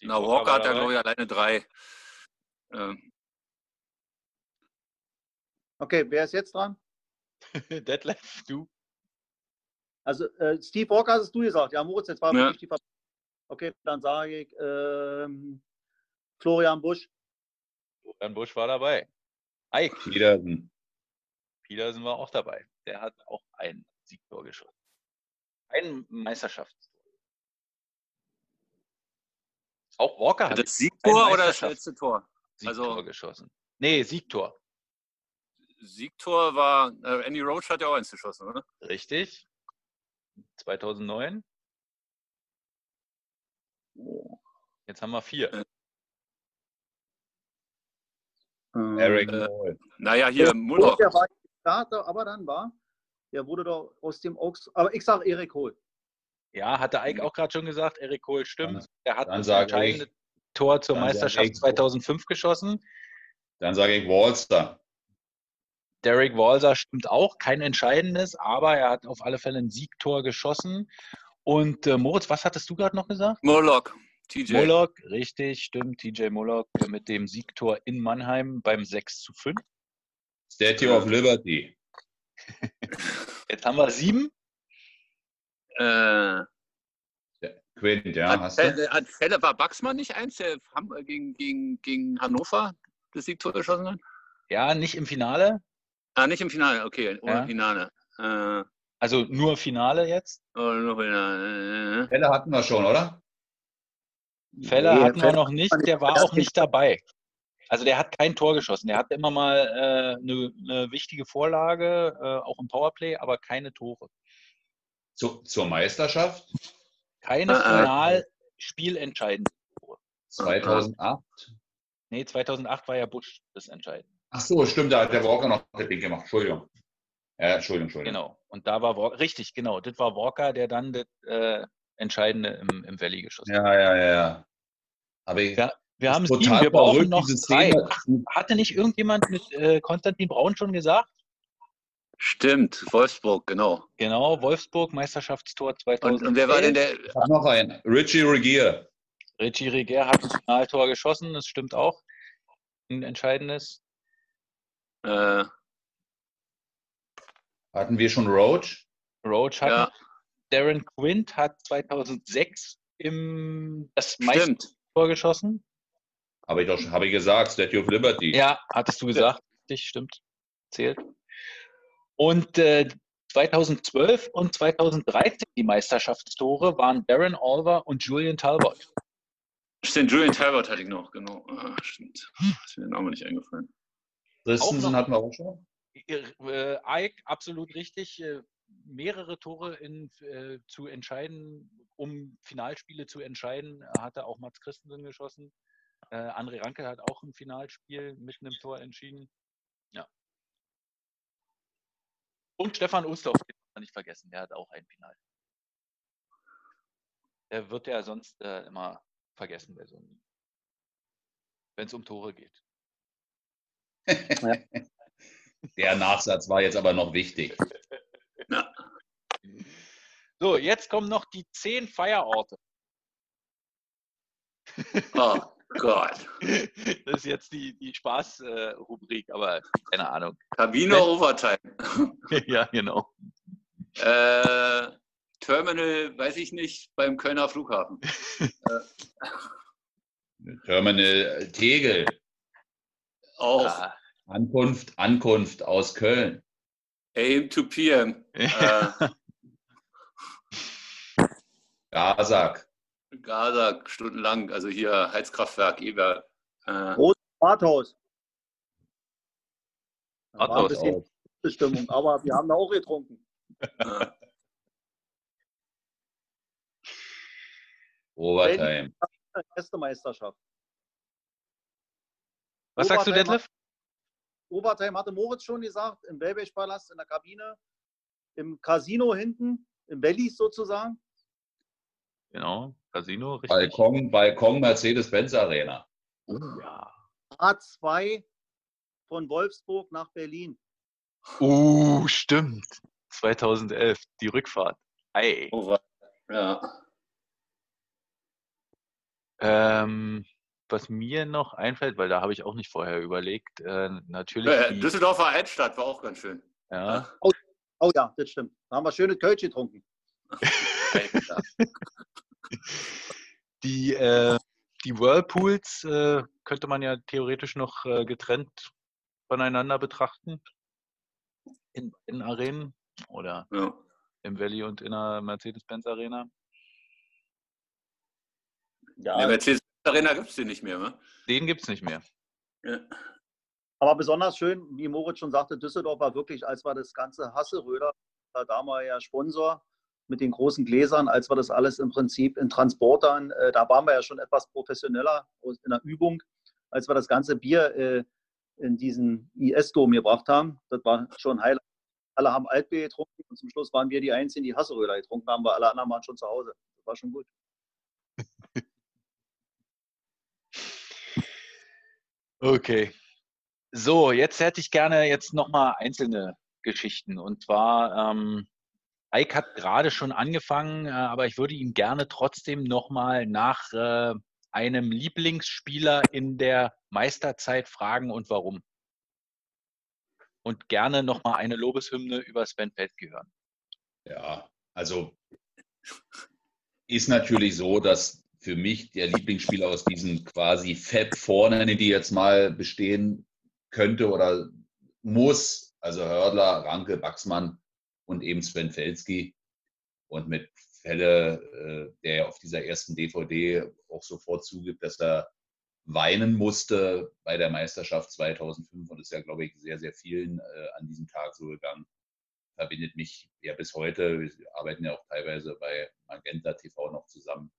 Na, Walker hat ja, glaube ich, alleine drei. Ähm, Okay, wer ist jetzt dran? Detlef, du. Also äh, Steve Walker hast du gesagt. Ja, Moritz, jetzt war Ja. wirklich die Ver Okay, dann sage ich ähm, Florian Busch. Florian Busch war dabei. Ike Petersen. Petersen war auch dabei. Der hat auch ein Siegtor geschossen. Ein Meisterschaftstor. Auch Walker hat das Siegtor ein oder das letzte Tor? Siegtor also- geschossen. Nee, Siegtor. Siegtor war, äh, Andy Roach hat ja auch eins geschossen, oder? Richtig. 2009. Jetzt haben wir vier. Äh, Eric Äh, Moll. Naja, hier, Muller. der war Starter, aber dann war, der wurde doch aus dem Oaks, aber ich sage Erik Hohl. Ja, hatte Ike auch gerade schon gesagt. Erik Kohl stimmt. Der hat das entscheidende ich- Tor zur Meisterschaft ich- 2005 geschossen. Dann sage ich Walster. Derek Walser stimmt auch, kein entscheidendes, aber er hat auf alle Fälle ein Siegtor geschossen. Und äh, Moritz, was hattest du gerade noch gesagt? Murlock. TJ. Moloch, richtig, stimmt. TJ Moloch mit dem Siegtor in Mannheim beim 6 zu 5. Statue of Liberty. Jetzt haben wir sieben. Äh, Quint, ja, hat, hast du? äh, hat war Baxmann nicht eins, der äh, gegen, gegen, gegen Hannover das Siegtor geschossen hat? Ja, nicht im Finale. Ah, nicht im Finale, okay, ohne Ja. Finale. Äh, Also nur Finale jetzt. oh, noch Finale. Fälle hatten wir schon, oder? Fälle Nee, hatten wir noch nicht, der war auch nicht dabei. Also der hat kein Tor geschossen. Der hatte immer mal äh, eine, eine wichtige Vorlage, äh, auch im Powerplay, aber keine Tore. Zu, zur Meisterschaft Keine Ah, ah. final spielentscheidende Tore. 2008. Nee, 2008 war ja Busch das Entscheidende. Ach so, stimmt, da hat der Walker noch das Ding gemacht. Entschuldigung. Ja, Entschuldigung, Entschuldigung. Genau. Und da war Walker, richtig, genau. Das war Walker, der dann das äh, Entscheidende im, im Valley geschossen hat. Ja, ja, ja, ja. Aber ich, Ja, Wir das haben sieben, total wir brauchen noch. Szene. Hatte nicht irgendjemand mit äh, Konstantin Braun schon gesagt? Stimmt, Wolfsburg, genau. Genau, Wolfsburg, Meisterschaftstor Und, 2011. und wer war denn der? Ich hab noch einen. Richie Regier. Richie Reger hat ein Finaltor geschossen, das stimmt auch. Ein entscheidendes. Äh, Hatten wir schon Roach? Roach hat ja, Darren Quint hat 2006 im das stimmt. Meistertor geschossen. Habe ich doch schon, habe ich gesagt, Statue of Liberty. Ja, hattest du gesagt. Richtig, stimmt. Zählt. Und äh, 2012 und 2013 die Meisterschaftstore waren Darren Olver und Julian Talbot. Stimmt, Julian Talbot hatte ich noch, genau. Ah, stimmt. Ist mir der Name nicht eingefallen. Christensen hatten wir auch schon. Äh, absolut richtig. Äh, mehrere Tore in, äh, zu entscheiden, um Finalspiele zu entscheiden, hatte auch Mats Christensen geschossen. Äh, André Ranke hat auch ein Finalspiel mit einem Tor entschieden. Ja. Und Stefan Ustorf, den man nicht vergessen, der hat auch ein Final. Der wird ja sonst äh, immer vergessen, wenn es um Tore geht. Der Nachsatz war jetzt aber noch wichtig. So, jetzt kommen noch die zehn Feierorte. Oh Gott. Das ist jetzt die, die Spaß-Rubrik, aber keine Ahnung. Kabine Overtime. ja, genau. Äh, Terminal, weiß ich nicht, beim Kölner Flughafen. Terminal Tegel. Auch Ah, Ankunft, Ankunft aus Köln. AM to PM. Äh, Gazak. Gaza stundenlang, also hier Heizkraftwerk, Eber. Äh, Rathaus. Da war ein Rathaus bisschen Stimmung, aber wir haben da auch getrunken. äh, Overtime. Erste Meisterschaft. Was sagst du, Detlef? Obertime hatte Moritz schon gesagt, im Wellbech-Palast in der Kabine, im Casino hinten, im Bellies sozusagen. Genau. Casino, richtig? Balkon, Balkon Mercedes-Benz Arena. Oh, ja. A2 von Wolfsburg nach Berlin. Uh, stimmt. 2011, die Rückfahrt. Ei. Oh, ja. Ähm, was mir noch einfällt, weil da habe ich auch nicht vorher überlegt, äh, natürlich. Äh, die, Düsseldorfer Altstadt war auch ganz schön. ja, Oh ja, das stimmt. Da haben wir schöne Kölsch getrunken. Die, äh, die Whirlpools äh, könnte man ja theoretisch noch äh, getrennt voneinander betrachten. In, in Arenen oder ja. im Valley und in der Mercedes-Benz Arena. In der Ja, Mercedes Arena gibt es den nicht mehr, ne? Den gibt es nicht mehr. Ja. aber besonders schön, wie Moritz schon sagte, Düsseldorf war wirklich, als wir das ganze Hasseröder, da damals ja Sponsor mit den großen Gläsern, als wir das alles im Prinzip in Transportern, äh, da waren wir ja schon etwas professioneller in der Übung, als wir das ganze Bier äh, in diesen IS-Dom gebracht haben. Das war schon Highlight. Alle haben Altbier getrunken und zum Schluss waren wir die Einzigen, die Hasseröder getrunken haben, weil alle anderen waren schon zu Hause. Das war schon gut. Okay. So, jetzt hätte ich gerne jetzt nochmal einzelne Geschichten. Und zwar, ähm, Ike hat gerade schon angefangen, äh, aber ich würde ihn gerne trotzdem nochmal nach äh, einem Lieblingsspieler in der Meisterzeit fragen und warum. Und gerne nochmal eine Lobeshymne über Sven Feldke hören. Ja, also ist natürlich so, dass für mich der Lieblingsspieler aus diesen quasi Fab vorne, die jetzt mal bestehen könnte oder muss, also Hördler, Ranke, Baxmann und eben Sven Felski. Und mit Fälle, äh, der ja auf dieser ersten DVD auch sofort zugibt, dass er weinen musste bei der Meisterschaft 2005 und ist ja, glaube ich, sehr, sehr vielen äh, an diesem Tag so gegangen. Verbindet mich ja bis heute, wir arbeiten ja auch teilweise bei Magenta TV noch zusammen,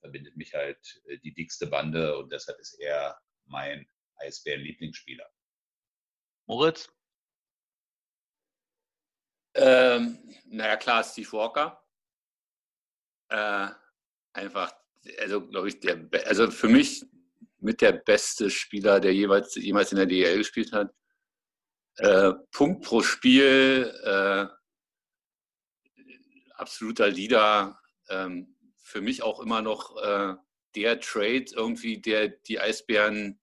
verbindet mich halt äh, die dickste Bande und deshalb ist er mein Eisbären-Lieblingsspieler. Moritz? Ähm, naja, klar, Steve Walker. Äh, einfach, also glaube ich, der, also für mich mit der beste Spieler, der jeweils, jemals in der DL gespielt hat. Äh, Punkt pro Spiel, äh, absoluter Leader. Ähm, für mich auch immer noch äh, der Trade irgendwie, der die Eisbären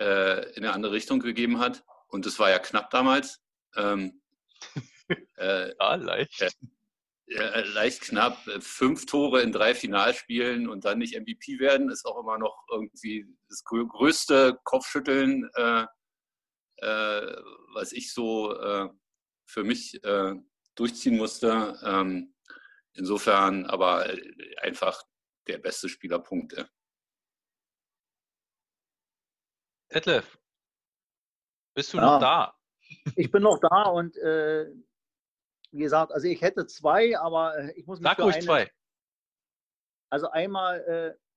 äh, in eine andere Richtung gegeben hat. Und das war ja knapp damals. Ähm, äh, Ja, leicht. Leicht knapp. Fünf Tore in drei Finalspielen und dann nicht MVP werden, ist auch immer noch irgendwie das grö- größte Kopfschütteln, äh, äh, was ich so äh, für mich durchziehen musste. Ähm, insofern aber äh, einfach der beste Spielerpunkt. Äh. Detlef, bist du Ja. noch da? Ich bin noch da und äh, wie gesagt, also ich hätte zwei, aber äh, ich muss mich Sag für ruhig eine zwei. Also einmal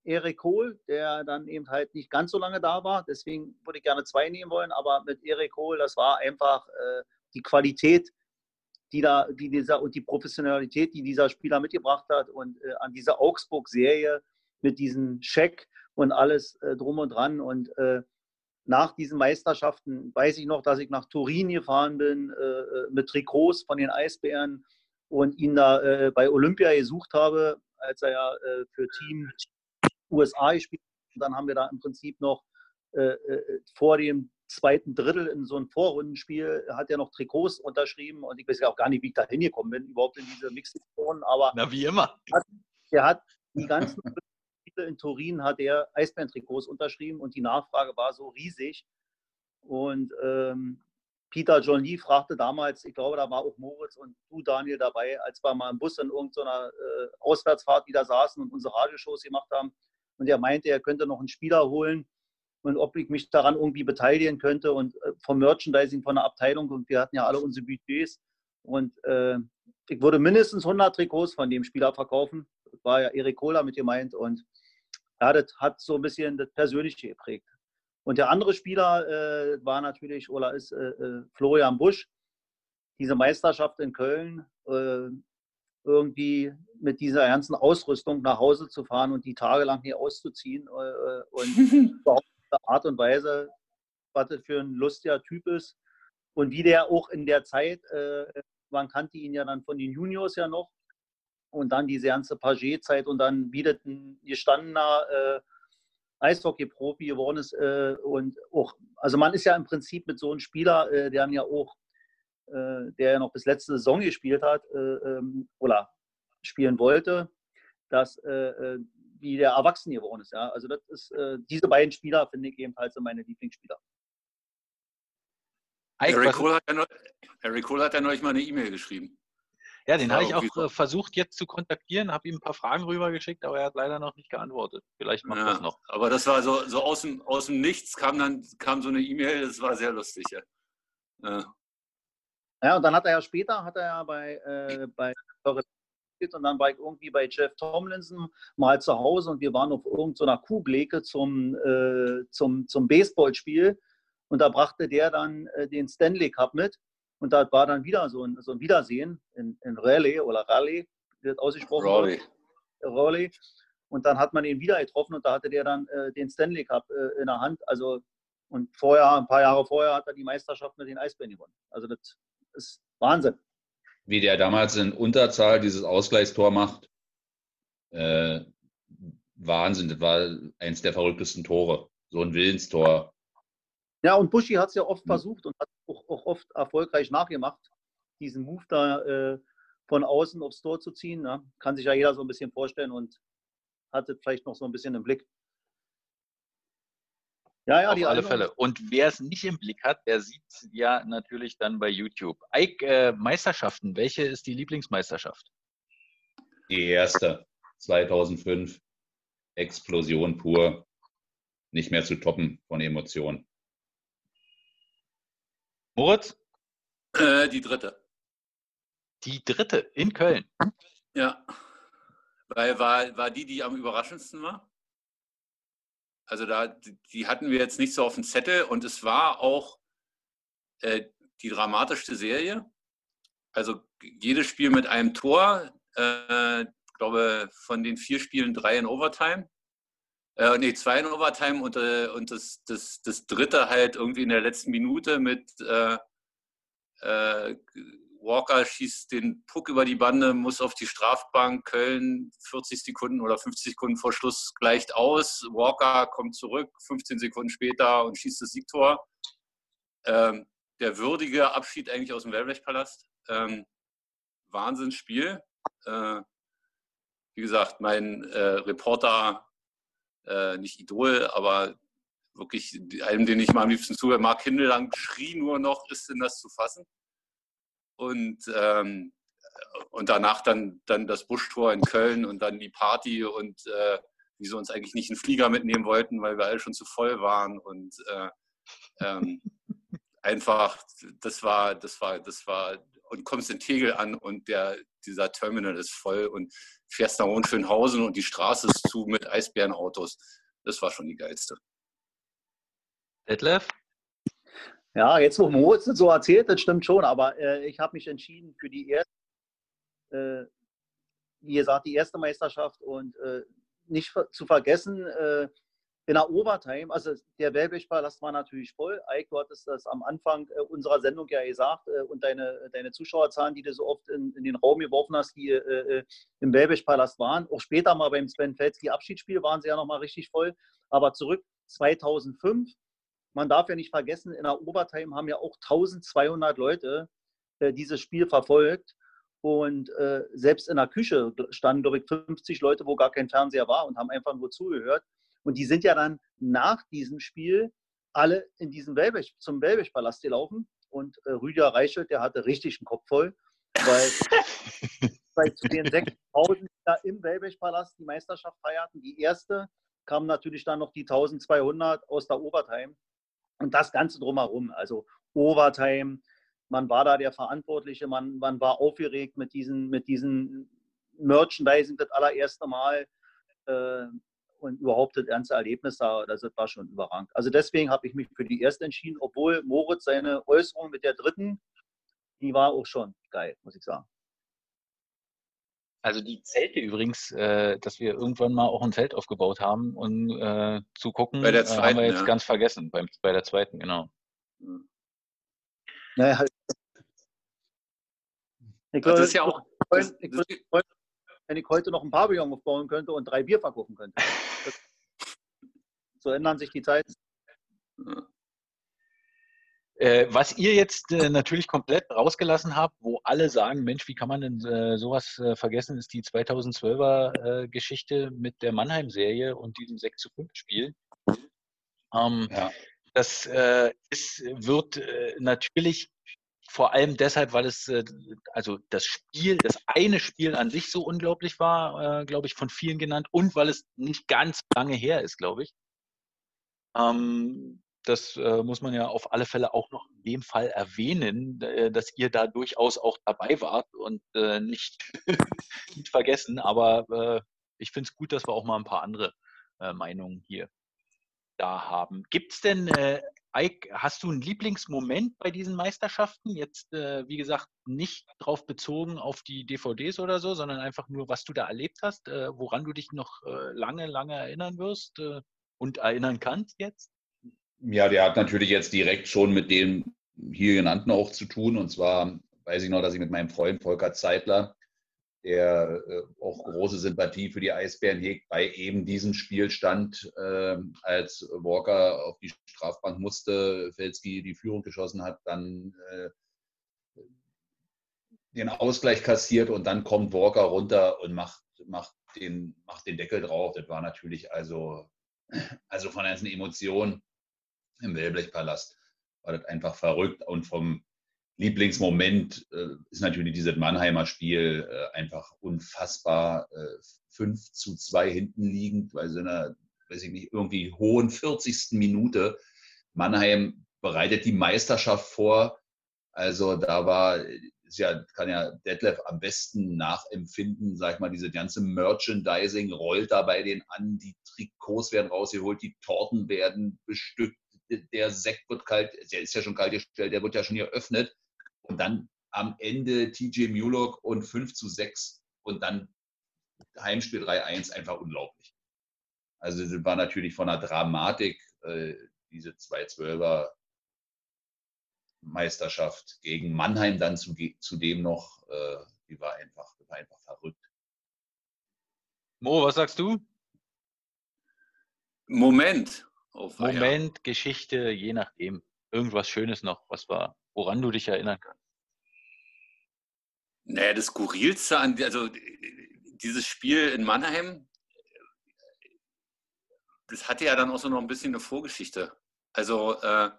äh, Erik Kohl, der dann eben halt nicht ganz so lange da war. Deswegen würde ich gerne zwei nehmen wollen. Aber mit Erik Kohl, das war einfach äh, die Qualität, die da, die dieser und die Professionalität, die dieser Spieler mitgebracht hat. Und äh, an dieser Augsburg-Serie mit diesem Scheck und alles äh, drum und dran. Und äh, nach diesen Meisterschaften weiß ich noch, dass ich nach Turin gefahren bin äh, äh, mit Trikots von den Eisbären und ihn da äh, bei Olympia gesucht habe, als er ja für Team USA gespielt hat. Und dann haben wir da im Prinzip noch vor dem zweiten Drittel in so einem Vorrundenspiel hat er noch Trikots unterschrieben und ich weiß ja auch gar nicht, wie ich da hingekommen bin, überhaupt in diese Mixation, aber Na, wie immer. er hat die ganzen Spiele in Turin hat er Eisbären-Trikots unterschrieben und die Nachfrage war so riesig. Und ähm, Peter John Lee fragte damals, ich glaube, da war auch Moritz und du, Daniel, dabei, als wir mal im Bus in irgendeiner äh, Auswärtsfahrt wieder saßen und unsere Radioshows gemacht haben. Und er meinte, er könnte noch einen Spieler holen und ob ich mich daran irgendwie beteiligen könnte und äh, vom Merchandising von der Abteilung. Und wir hatten ja alle unsere Budgets. Und äh, ich würde mindestens 100 Trikots von dem Spieler verkaufen. Das war ja Erik Kohler mit gemeint. Und ja, das hat so ein bisschen das Persönliche geprägt. Und der andere Spieler äh, war natürlich oder ist äh, äh, Florian Busch. Diese Meisterschaft in Köln, äh, irgendwie mit dieser ganzen Ausrüstung nach Hause zu fahren und die tagelang hier auszuziehen und überhaupt Art und Weise, was das für ein lustiger Typ ist. Und wie der auch in der Zeit, äh, man kannte ihn ja dann von den Juniors ja noch. Und dann diese ganze Paget-Zeit und dann wie das ein gestandener äh, Eishockey-Profi geworden ist äh, und auch, also man ist ja im Prinzip mit so einem Spieler, äh, der ja auch äh, der ja noch bis letzte Saison gespielt hat äh, ähm, oder spielen wollte, dass äh, wie der Erwachsene geworden ist. Ja? Also das ist, diese beiden Spieler finde ich ebenfalls meine Lieblingsspieler. Harry Cole, hat ja noch, Harry Cole hat ja neulich mal eine E-Mail geschrieben. Ja, den habe ich auch so. versucht jetzt zu kontaktieren, habe ihm ein paar Fragen rübergeschickt, aber er hat leider noch nicht geantwortet. Vielleicht macht ja, das noch. Aber das war so, so aus, dem, aus dem Nichts kam dann kam so eine E-Mail, das war sehr lustig. Ja. ja. Ja, und dann hat er ja später, hat er ja bei, äh, bei und dann war ich irgendwie bei Jeff Tomlinson mal zu Hause und wir waren auf irgendeiner so Kuhbleke zum, äh, zum, zum Baseballspiel und da brachte der dann äh, den Stanley Cup mit und da war dann wieder so ein, so ein Wiedersehen in, in Raleigh oder Raleigh, wird ausgesprochen. Raleigh. Raleigh. Und dann hat man ihn wieder getroffen und da hatte der dann äh, den Stanley Cup äh, in der Hand. Also und vorher, ein paar Jahre vorher, hat er die Meisterschaft mit den Eisbären gewonnen. Also das ist Wahnsinn. Wie der damals in Unterzahl dieses Ausgleichstor macht, äh, Wahnsinn. Das war eins der verrücktesten Tore. So ein Willenstor. Ja, und Buschi hat es ja oft hm. versucht und hat auch, auch, oft erfolgreich nachgemacht, diesen Move da äh, von außen aufs Tor zu ziehen. Ja. Kann sich ja jeder so ein bisschen vorstellen und hat es vielleicht noch so ein bisschen im Blick. Ja, ja, auf alle Fälle. Und wer es nicht im Blick hat, der sieht es ja natürlich dann bei YouTube. Ike, äh, Meisterschaften, welche ist die Lieblingsmeisterschaft? Die erste, 2005. Explosion pur. Nicht mehr zu toppen von Emotionen. Moritz? Äh, die dritte. Die dritte in Köln. Ja. Weil war, war die, die am überraschendsten war? Also da, die hatten wir jetzt nicht so auf dem Zettel und es war auch äh, die dramatischste Serie. Also jedes Spiel mit einem Tor. Äh, ich glaube, von den vier Spielen drei in Overtime. Äh, nee, zwei in Overtime und, äh, und das, das, das dritte halt irgendwie in der letzten Minute mit äh, äh Walker schießt den Puck über die Bande, muss auf die Strafbank. Köln 40 Sekunden oder 50 Sekunden vor Schluss gleicht aus. Walker kommt zurück 15 Sekunden später und schießt das Siegtor. Ähm, der würdige Abschied eigentlich aus dem Wellblechpalast. Ähm, Wahnsinnsspiel. Äh, wie gesagt, mein äh, Reporter, äh, nicht Idol, aber wirklich einem, den ich mal am liebsten zuhöre, Mark Hindelang, schrie nur noch, ist denn das zu fassen? Und, ähm, und danach dann, dann das Buschtor in Köln und dann die Party und äh, wie sie uns eigentlich nicht einen Flieger mitnehmen wollten, weil wir alle schon zu voll waren und äh, ähm, einfach, das war, das war, das war, und kommst in Tegel an und der, dieser Terminal ist voll und fährst nach Hohenschönhausen und die Straße ist zu mit Eisbärenautos. Das war schon die geilste. Detlef? Ja, jetzt wo Moritz das so erzählt, das stimmt schon, aber äh, ich habe mich entschieden für die erste, äh, wie gesagt, die erste Meisterschaft und äh, nicht zu vergessen, äh, in der Overtime, also der Wellblechpalast war natürlich voll. Eik, du hattest das am Anfang äh, unserer Sendung ja gesagt äh, und deine, deine Zuschauerzahlen, die du so oft in, in den Raum geworfen hast, die im Wellblechpalast waren. Auch später mal beim Sven Felski Abschiedsspiel waren sie ja nochmal richtig voll. Aber zurück 2005 man darf ja nicht vergessen, in der Obertime haben ja auch 1200 Leute äh, dieses Spiel verfolgt. Und äh, selbst in der Küche standen, glaube ich, 50 Leute, wo gar kein Fernseher war und haben einfach nur zugehört. Und die sind ja dann nach diesem Spiel alle in diesen Welbech, zum Wellbech-Palast gelaufen. Und äh, Rüdiger Reichelt, der hatte richtig einen Kopf voll, weil, weil zu den 6000 da im Wellbech-Palast die Meisterschaft feierten, die erste, kamen natürlich dann noch die 1200 aus der Obertime. Und das Ganze drumherum, also Overtime, man war da der Verantwortliche, man, man war aufgeregt mit diesen, mit diesen Merchandising das allererste Mal äh, und überhaupt das ganze Erlebnis da, das war schon überragend. Also deswegen habe ich mich für die erste entschieden, obwohl Moritz seine Äußerung mit der dritten, die war auch schon geil, muss ich sagen. Also die Zelte übrigens, äh, dass wir irgendwann mal auch ein Zelt aufgebaut haben und äh, zu gucken, Bei der äh, zweiten, haben wir jetzt ja. ganz vergessen, beim, bei der zweiten, genau. Naja, halt. Ich Das würde ist ja auch. freuen, Das, ich das, würde freuen, wenn ich heute noch ein Pavillon aufbauen könnte und drei Bier verkaufen könnte. Das, so ändern sich die Zeiten. Äh, was ihr jetzt äh, natürlich komplett rausgelassen habt, wo alle sagen, Mensch, wie kann man denn äh, sowas äh, vergessen, ist die 2012er äh, Geschichte mit der Mannheim-Serie und diesem 6 zu 5 Spiel. Ähm, Ja. Das äh, ist, wird natürlich vor allem deshalb, weil es, also das Spiel, das eine Spiel an sich so unglaublich war, glaube ich, von vielen genannt und weil es nicht ganz lange her ist, glaube ich. Ähm, das äh, muss man ja auf alle Fälle auch noch in dem Fall erwähnen, äh, dass ihr da durchaus auch dabei wart und äh, nicht, nicht vergessen. Aber äh, ich finde es gut, dass wir auch mal ein paar andere äh, Meinungen hier da haben. Gibt es denn, äh, Eik, hast du einen Lieblingsmoment bei diesen Meisterschaften? Jetzt, wie gesagt, nicht drauf bezogen auf die DVDs oder so, sondern einfach nur, was du da erlebt hast, woran du dich noch lange, lange erinnern wirst und erinnern kannst jetzt? Ja, der hat natürlich jetzt direkt schon mit dem hier genannten auch zu tun. Und zwar weiß ich noch, dass ich mit meinem Freund Volker Zeitler, der äh, auch große Sympathie für die Eisbären hegt, bei eben diesem Spiel stand, äh, als Walker auf die Strafbank musste, Felski die Führung geschossen hat, dann äh, den Ausgleich kassiert und dann kommt Walker runter und macht, macht, den, macht den Deckel drauf. Das war natürlich also, also von ganzen Emotionen im Wellblechpalast war das einfach verrückt. Und vom Lieblingsmoment äh, ist natürlich dieses Mannheimer Spiel äh, einfach unfassbar. Äh, 5 zu 2 hinten liegend, bei so einer, weiß ich nicht, irgendwie hohen 40. Minute. Mannheim bereitet die Meisterschaft vor. Also da war, ja, kann ja Detlef am besten nachempfinden, sag ich mal, diese ganze Merchandising rollt da bei denen an, die Trikots werden rausgeholt, die Torten werden bestückt, der Sekt wird kalt, der ist ja schon kalt gestellt, der wird ja schon geöffnet. Und dann am Ende TJ Mulock und 5 zu 6 und dann Heimspiel 3-1, einfach unglaublich. Also das war natürlich von der Dramatik, äh, diese 2-12er Meisterschaft gegen Mannheim dann zu, zudem noch, äh, die war einfach, die war einfach verrückt. Mo, was sagst du? Moment. Feier. Moment, Geschichte, je nachdem. Irgendwas Schönes noch, was war, woran du dich erinnern kannst. Naja, das Skurrilste an, also dieses Spiel in Mannheim, das hatte ja dann auch so noch ein bisschen eine Vorgeschichte. Also, äh,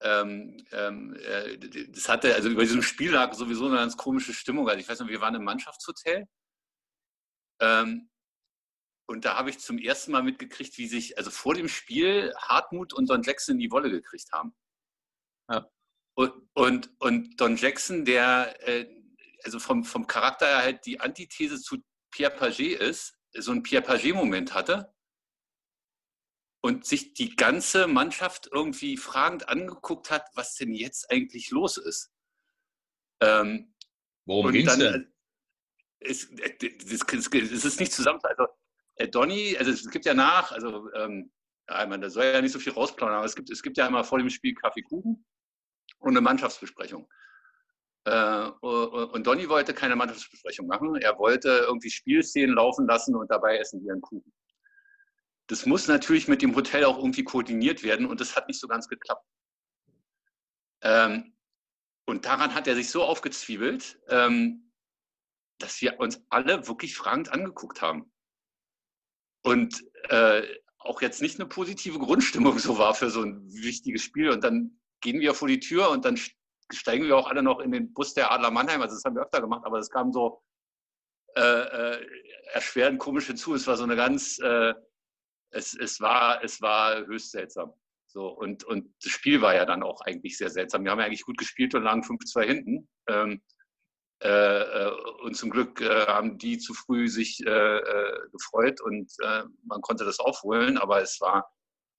ähm, ähm, äh, das hatte, also über diesem Spiel lag sowieso eine ganz komische Stimmung. Also ich weiß noch, wir waren im Mannschaftshotel. Ähm, und da habe ich zum ersten Mal mitgekriegt, wie sich, also vor dem Spiel Hartmut und Don Jackson in die Wolle gekriegt haben. Ja. Und, und, und Don Jackson, der äh, also vom, vom Charakter her halt die Antithese zu Pierre Paget ist, so ein Pierre Paget-Moment hatte und sich die ganze Mannschaft irgendwie fragend angeguckt hat, was denn jetzt eigentlich los ist. Ähm, Worum ging es denn? Es, das, es ist nicht zusammen. Also Donny, also es gibt ja nach, also ähm, ja, da soll ja nicht so viel rausplanen, aber es gibt, es gibt ja immer vor dem Spiel Kaffeekuchen und eine Mannschaftsbesprechung. Äh, und Donny wollte keine Mannschaftsbesprechung machen. Er wollte irgendwie Spielszenen laufen lassen und dabei essen wir einen Kuchen. Das muss natürlich mit dem Hotel auch irgendwie koordiniert werden und das hat nicht so ganz geklappt. Ähm, und daran hat er sich so aufgezwiebelt, ähm, dass wir uns alle wirklich fragend angeguckt haben. Und äh, auch jetzt nicht eine positive Grundstimmung so war für so ein wichtiges Spiel. Und dann gehen wir vor die Tür und dann steigen wir auch alle noch in den Bus der Adler Mannheim. Also das haben wir öfter gemacht, aber es kam so äh, äh, erschwerend komisch hinzu. Es war so eine ganz, äh, es, es, war, es war höchst seltsam. So, und, und das Spiel war ja dann auch eigentlich sehr seltsam. Wir haben ja eigentlich gut gespielt und lagen 5-2 hinten. Ähm, äh, und zum Glück äh, haben die zu früh sich äh, gefreut und äh, man konnte das aufholen, aber es war,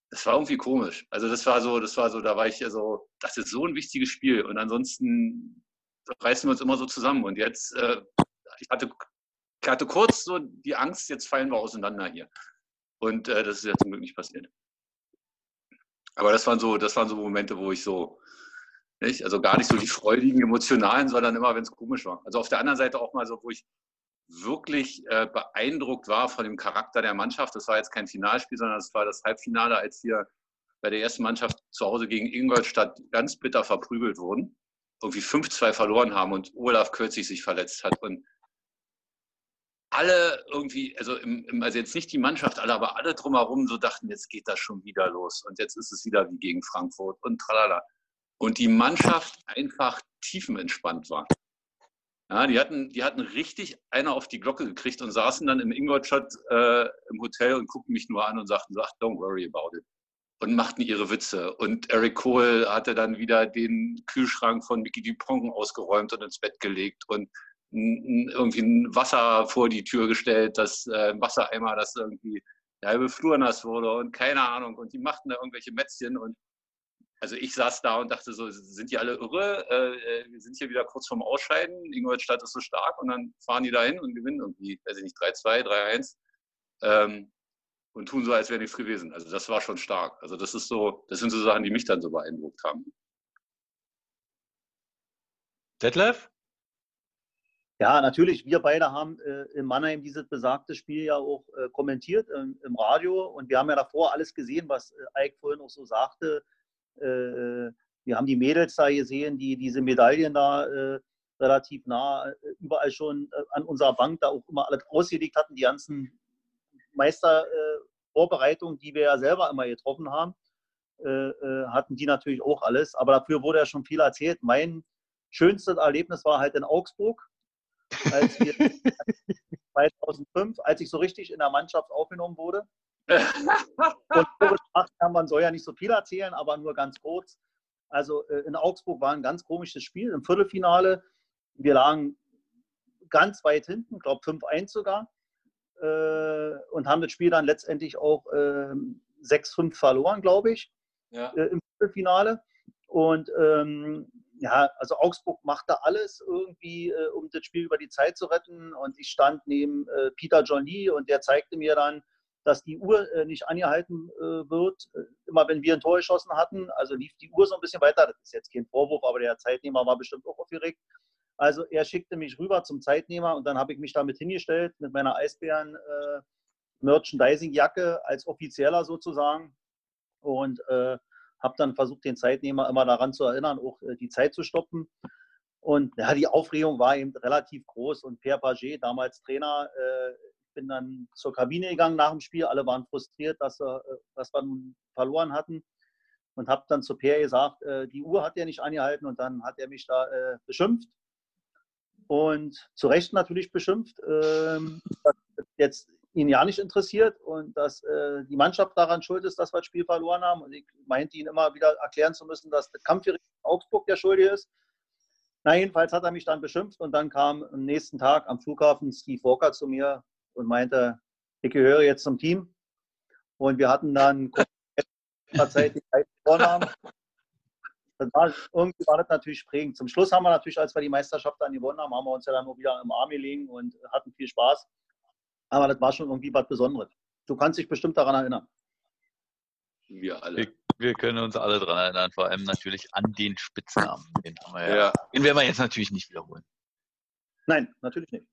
es war irgendwie komisch. Also das war so, das war so, da war ich ja so, das ist so ein wichtiges Spiel und ansonsten reißen wir uns immer so zusammen. Und jetzt, äh, ich hatte ich hatte kurz so die Angst, jetzt fallen wir auseinander hier. Und äh, das ist ja zum Glück nicht passiert. Aber das waren so, das waren so Momente, wo ich so, nicht? also gar nicht so die freudigen, emotionalen, sondern immer, wenn es komisch war. Also auf der anderen Seite auch mal so, wo ich wirklich äh, beeindruckt war von dem Charakter der Mannschaft. Das war jetzt kein Finalspiel, sondern das war das Halbfinale, als wir bei der ersten Mannschaft zu Hause gegen Ingolstadt ganz bitter verprügelt wurden. Irgendwie 5-2 verloren haben und Olaf kürzlich sich verletzt hat. Und alle irgendwie, also, im, also jetzt nicht die Mannschaft, alle, aber alle drumherum so dachten, jetzt geht das schon wieder los und jetzt ist es wieder wie gegen Frankfurt und tralala. Und die Mannschaft einfach tiefenentspannt war. Ja, die hatten, die hatten richtig einer auf die Glocke gekriegt und saßen dann im Ingolstadt äh, im Hotel und guckten mich nur an und sagten, so, ach, don't worry about it. Und machten ihre Witze. Und Eric Cole hatte dann wieder den Kühlschrank von Mickey Dupont ausgeräumt und ins Bett gelegt und irgendwie ein Wasser vor die Tür gestellt, das äh, Wassereimer, das irgendwie der halbe Flur nass wurde und keine Ahnung. Und die machten da irgendwelche Mätzchen und also ich saß da und dachte so, sind die alle irre? Äh, äh wir sind hier wieder kurz vorm Ausscheiden. Ingolstadt ist so stark und dann fahren die da hin und gewinnen irgendwie, weiß ich nicht, 3-2, 3-1 ähm, und tun so, als wären die gewesen. Also das war schon stark. Also das ist so, das sind so Sachen, die mich dann so beeindruckt haben. Detlef? Ja, natürlich. Wir beide haben äh, in Mannheim dieses besagte Spiel ja auch äh, kommentiert ähm, im Radio und wir haben ja davor alles gesehen, was äh, Ike vorhin auch so sagte. Äh, wir haben die Mädels da gesehen, die diese Medaillen da äh, relativ nah äh, überall schon an unserer Bank da auch immer alles ausgelegt hatten, die ganzen Meistervorbereitungen, die wir ja selber immer getroffen haben, hatten die natürlich auch alles. Aber dafür wurde ja schon viel erzählt. Mein schönstes Erlebnis war halt in Augsburg als wir 2005, als ich so richtig in der Mannschaft aufgenommen wurde. Und man soll ja nicht so viel erzählen, aber nur ganz kurz. Also äh, in Augsburg war ein ganz komisches Spiel im Viertelfinale. Wir lagen ganz weit hinten, ich glaube 5-1 sogar, äh, und haben das Spiel dann letztendlich auch 6-5 ähm, verloren, glaube ich, ja. Äh, im Viertelfinale. Und ähm, ja, also Augsburg machte alles irgendwie, äh, um das Spiel über die Zeit zu retten. Und ich stand neben äh, Peter John Lee und der zeigte mir dann, dass die Uhr äh, nicht angehalten äh, wird. Äh, immer wenn wir ein Tor geschossen hatten, also lief die Uhr so ein bisschen weiter. Das ist jetzt kein Vorwurf, aber der Zeitnehmer war bestimmt auch aufgeregt. Also er schickte mich rüber zum Zeitnehmer und dann habe ich mich damit hingestellt mit meiner Eisbären äh, Merchandising-Jacke als Offizieller sozusagen. Und habe dann versucht, den Zeitnehmer immer daran zu erinnern, auch äh, die Zeit zu stoppen. Und ja, die Aufregung war eben relativ groß. Und Pierre Paget, damals Trainer, äh, bin dann zur Kabine gegangen nach dem Spiel. Alle waren frustriert, dass, äh, dass wir verloren hatten. Und habe dann zu Pierre gesagt, äh, die Uhr hat er nicht angehalten. Und dann hat er mich da äh, beschimpft. Und zu Recht natürlich beschimpft. Ähm, jetzt ihn ja nicht interessiert und dass die Mannschaft daran schuld ist, dass wir das Spiel verloren haben. Und ich meinte ihn immer wieder erklären zu müssen, dass der Kampf in Augsburg der Schuldige ist. Na, jedenfalls hat er mich dann beschimpft und dann kam am nächsten Tag am Flughafen Steve Walker zu mir und meinte, ich gehöre jetzt zum Team. Und wir hatten dann tatsächlich Vornamen. Das war, irgendwie war das natürlich prägend. Zum Schluss haben wir natürlich, als wir die Meisterschaft dann gewonnen haben, haben wir uns ja dann nur wieder im Arm gelegen und hatten viel Spaß. Aber das war schon irgendwie was Besonderes. Du kannst dich bestimmt daran erinnern. Wir alle. Wir, wir können uns alle daran erinnern, vor allem natürlich an den Spitznamen. Den, wir ja, den werden wir jetzt natürlich nicht wiederholen. Nein, natürlich nicht.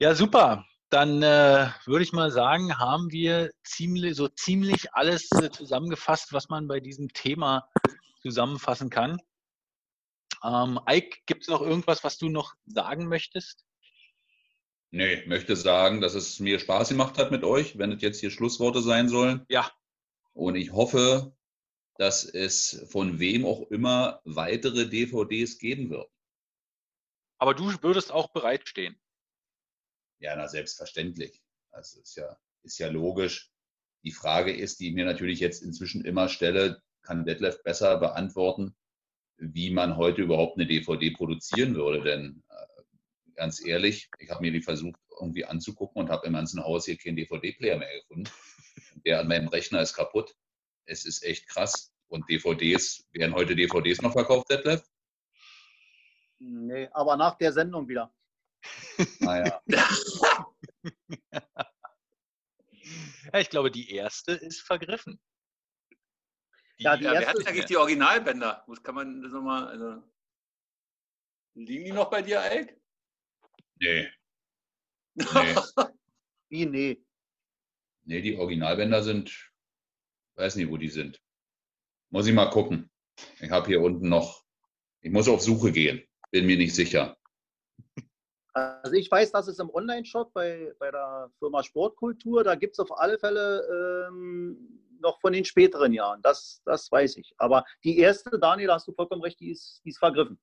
Ja, super. Dann äh, würde ich mal sagen, haben wir ziemlich, so ziemlich alles äh, zusammengefasst, was man bei diesem Thema zusammenfassen kann. Ähm, Ike, gibt es noch irgendwas, was du noch sagen möchtest? Nee, möchte sagen, dass es mir Spaß gemacht hat mit euch, wenn es jetzt hier Schlussworte sein sollen. Ja. Und ich hoffe, dass es von wem auch immer weitere DVDs geben wird. Aber du würdest auch bereitstehen. Ja, na selbstverständlich. Das ist ja, ist ja logisch. Die Frage ist, die ich mir natürlich jetzt inzwischen immer stelle, kann Detlef besser beantworten, wie man heute überhaupt eine DVD produzieren würde. Denn ganz ehrlich, ich habe mir die versucht irgendwie anzugucken und habe im ganzen Haus hier keinen DVD-Player mehr gefunden. Der an meinem Rechner ist kaputt. Es ist echt krass. Und DVDs, werden heute DVDs noch verkauft, Detlef? Nee, aber nach der Sendung wieder. Naja. Ja, ich glaube, die erste ist vergriffen. Ja, die Ja, wer erste hat ist- eigentlich die Originalbänder? Muss, kann man das nochmal, also. Liegen die noch bei dir, Alk? Nee. Nee. Wie, nee. nee, die Originalbänder sind, weiß nicht, wo die sind. Muss ich mal gucken. Ich habe hier unten noch, ich muss auf Suche gehen. Bin mir nicht sicher. Also ich weiß, dass es im Online-Shop bei, bei der Firma Sportkultur, da gibt es auf alle Fälle ähm, noch von den späteren Jahren. Das, das weiß ich. Aber die erste, Daniel, da hast du vollkommen recht, die ist, die ist vergriffen.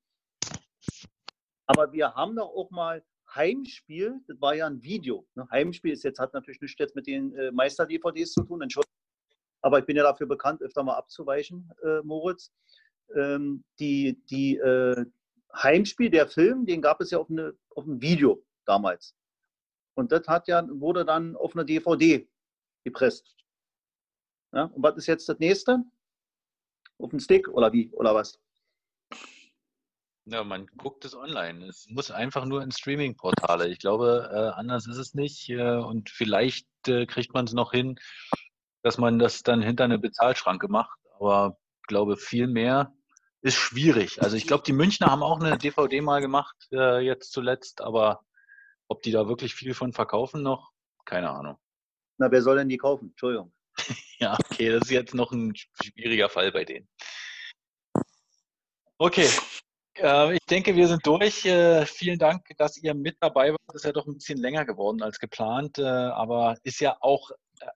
Aber wir haben doch auch mal Heimspiel, das war ja ein Video. Ne? Heimspiel ist jetzt, hat natürlich nichts jetzt mit den äh, Meister-DVDs zu tun, Entschuldigung. Aber ich bin ja dafür bekannt, öfter mal abzuweichen, äh, Moritz. Ähm, die die äh, Heimspiel, der Film, den gab es ja auf, eine, auf ein Video damals. Und das hat ja, wurde dann auf eine DVD gepresst. Ja, und was ist jetzt das nächste? Auf den Stick oder wie? Oder was? Ja, man guckt es online. Es muss einfach nur in Streaming-Portale. Ich glaube, äh, anders ist es nicht. Äh, und vielleicht äh, kriegt man es noch hin, dass man das dann hinter eine Bezahlschranke macht. Aber ich glaube, viel mehr ist schwierig. Also ich glaube, die Münchner haben auch eine DVD mal gemacht, äh, jetzt zuletzt. Aber ob die da wirklich viel von verkaufen noch, keine Ahnung. Na, wer soll denn die kaufen? Entschuldigung. Ja, okay, das ist jetzt noch ein schwieriger Fall bei denen. Okay, äh, ich denke, wir sind durch. Äh, vielen Dank, dass ihr mit dabei wart. Das ist ja doch ein bisschen länger geworden als geplant, äh, aber ist ja auch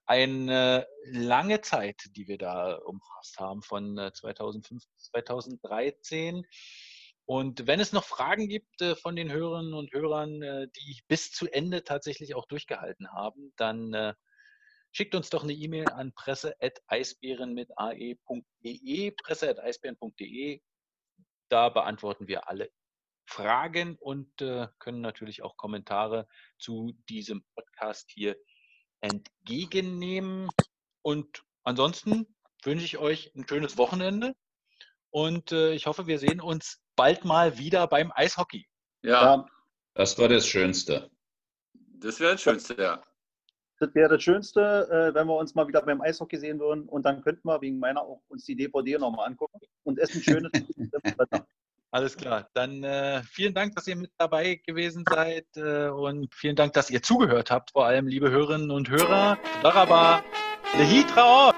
eine lange Zeit, die wir da umfasst haben, von äh, 2005 bis 2013. Und wenn es noch Fragen gibt äh, von den Hörerinnen und Hörern, äh, die bis zu Ende tatsächlich auch durchgehalten haben, dann äh, schickt uns doch eine E-Mail an presse.eisbären mit ae.de, presse.eisbären.de. Da beantworten wir alle Fragen und äh, können natürlich auch Kommentare zu diesem Podcast hier entgegennehmen. Und ansonsten wünsche ich euch ein schönes Wochenende und äh, ich hoffe, wir sehen uns bald mal wieder beim Eishockey. Ja, Das war das Schönste. das wäre das Schönste, ja. das wäre das Schönste, äh, wenn wir uns mal wieder beim Eishockey sehen würden. Und dann könnten wir wegen meiner auch uns die DVD nochmal angucken und essen schönes Wetter. Alles klar. Dann äh, vielen Dank, dass ihr mit dabei gewesen seid äh, und vielen Dank, dass ihr zugehört habt, vor allem liebe Hörerinnen und Hörer. Daraba, Lehitra.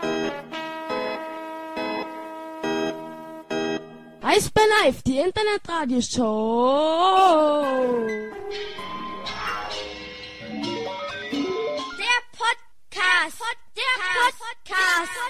Eisbär Live, die Internetradioshow. Der Podcast. Der Podcast.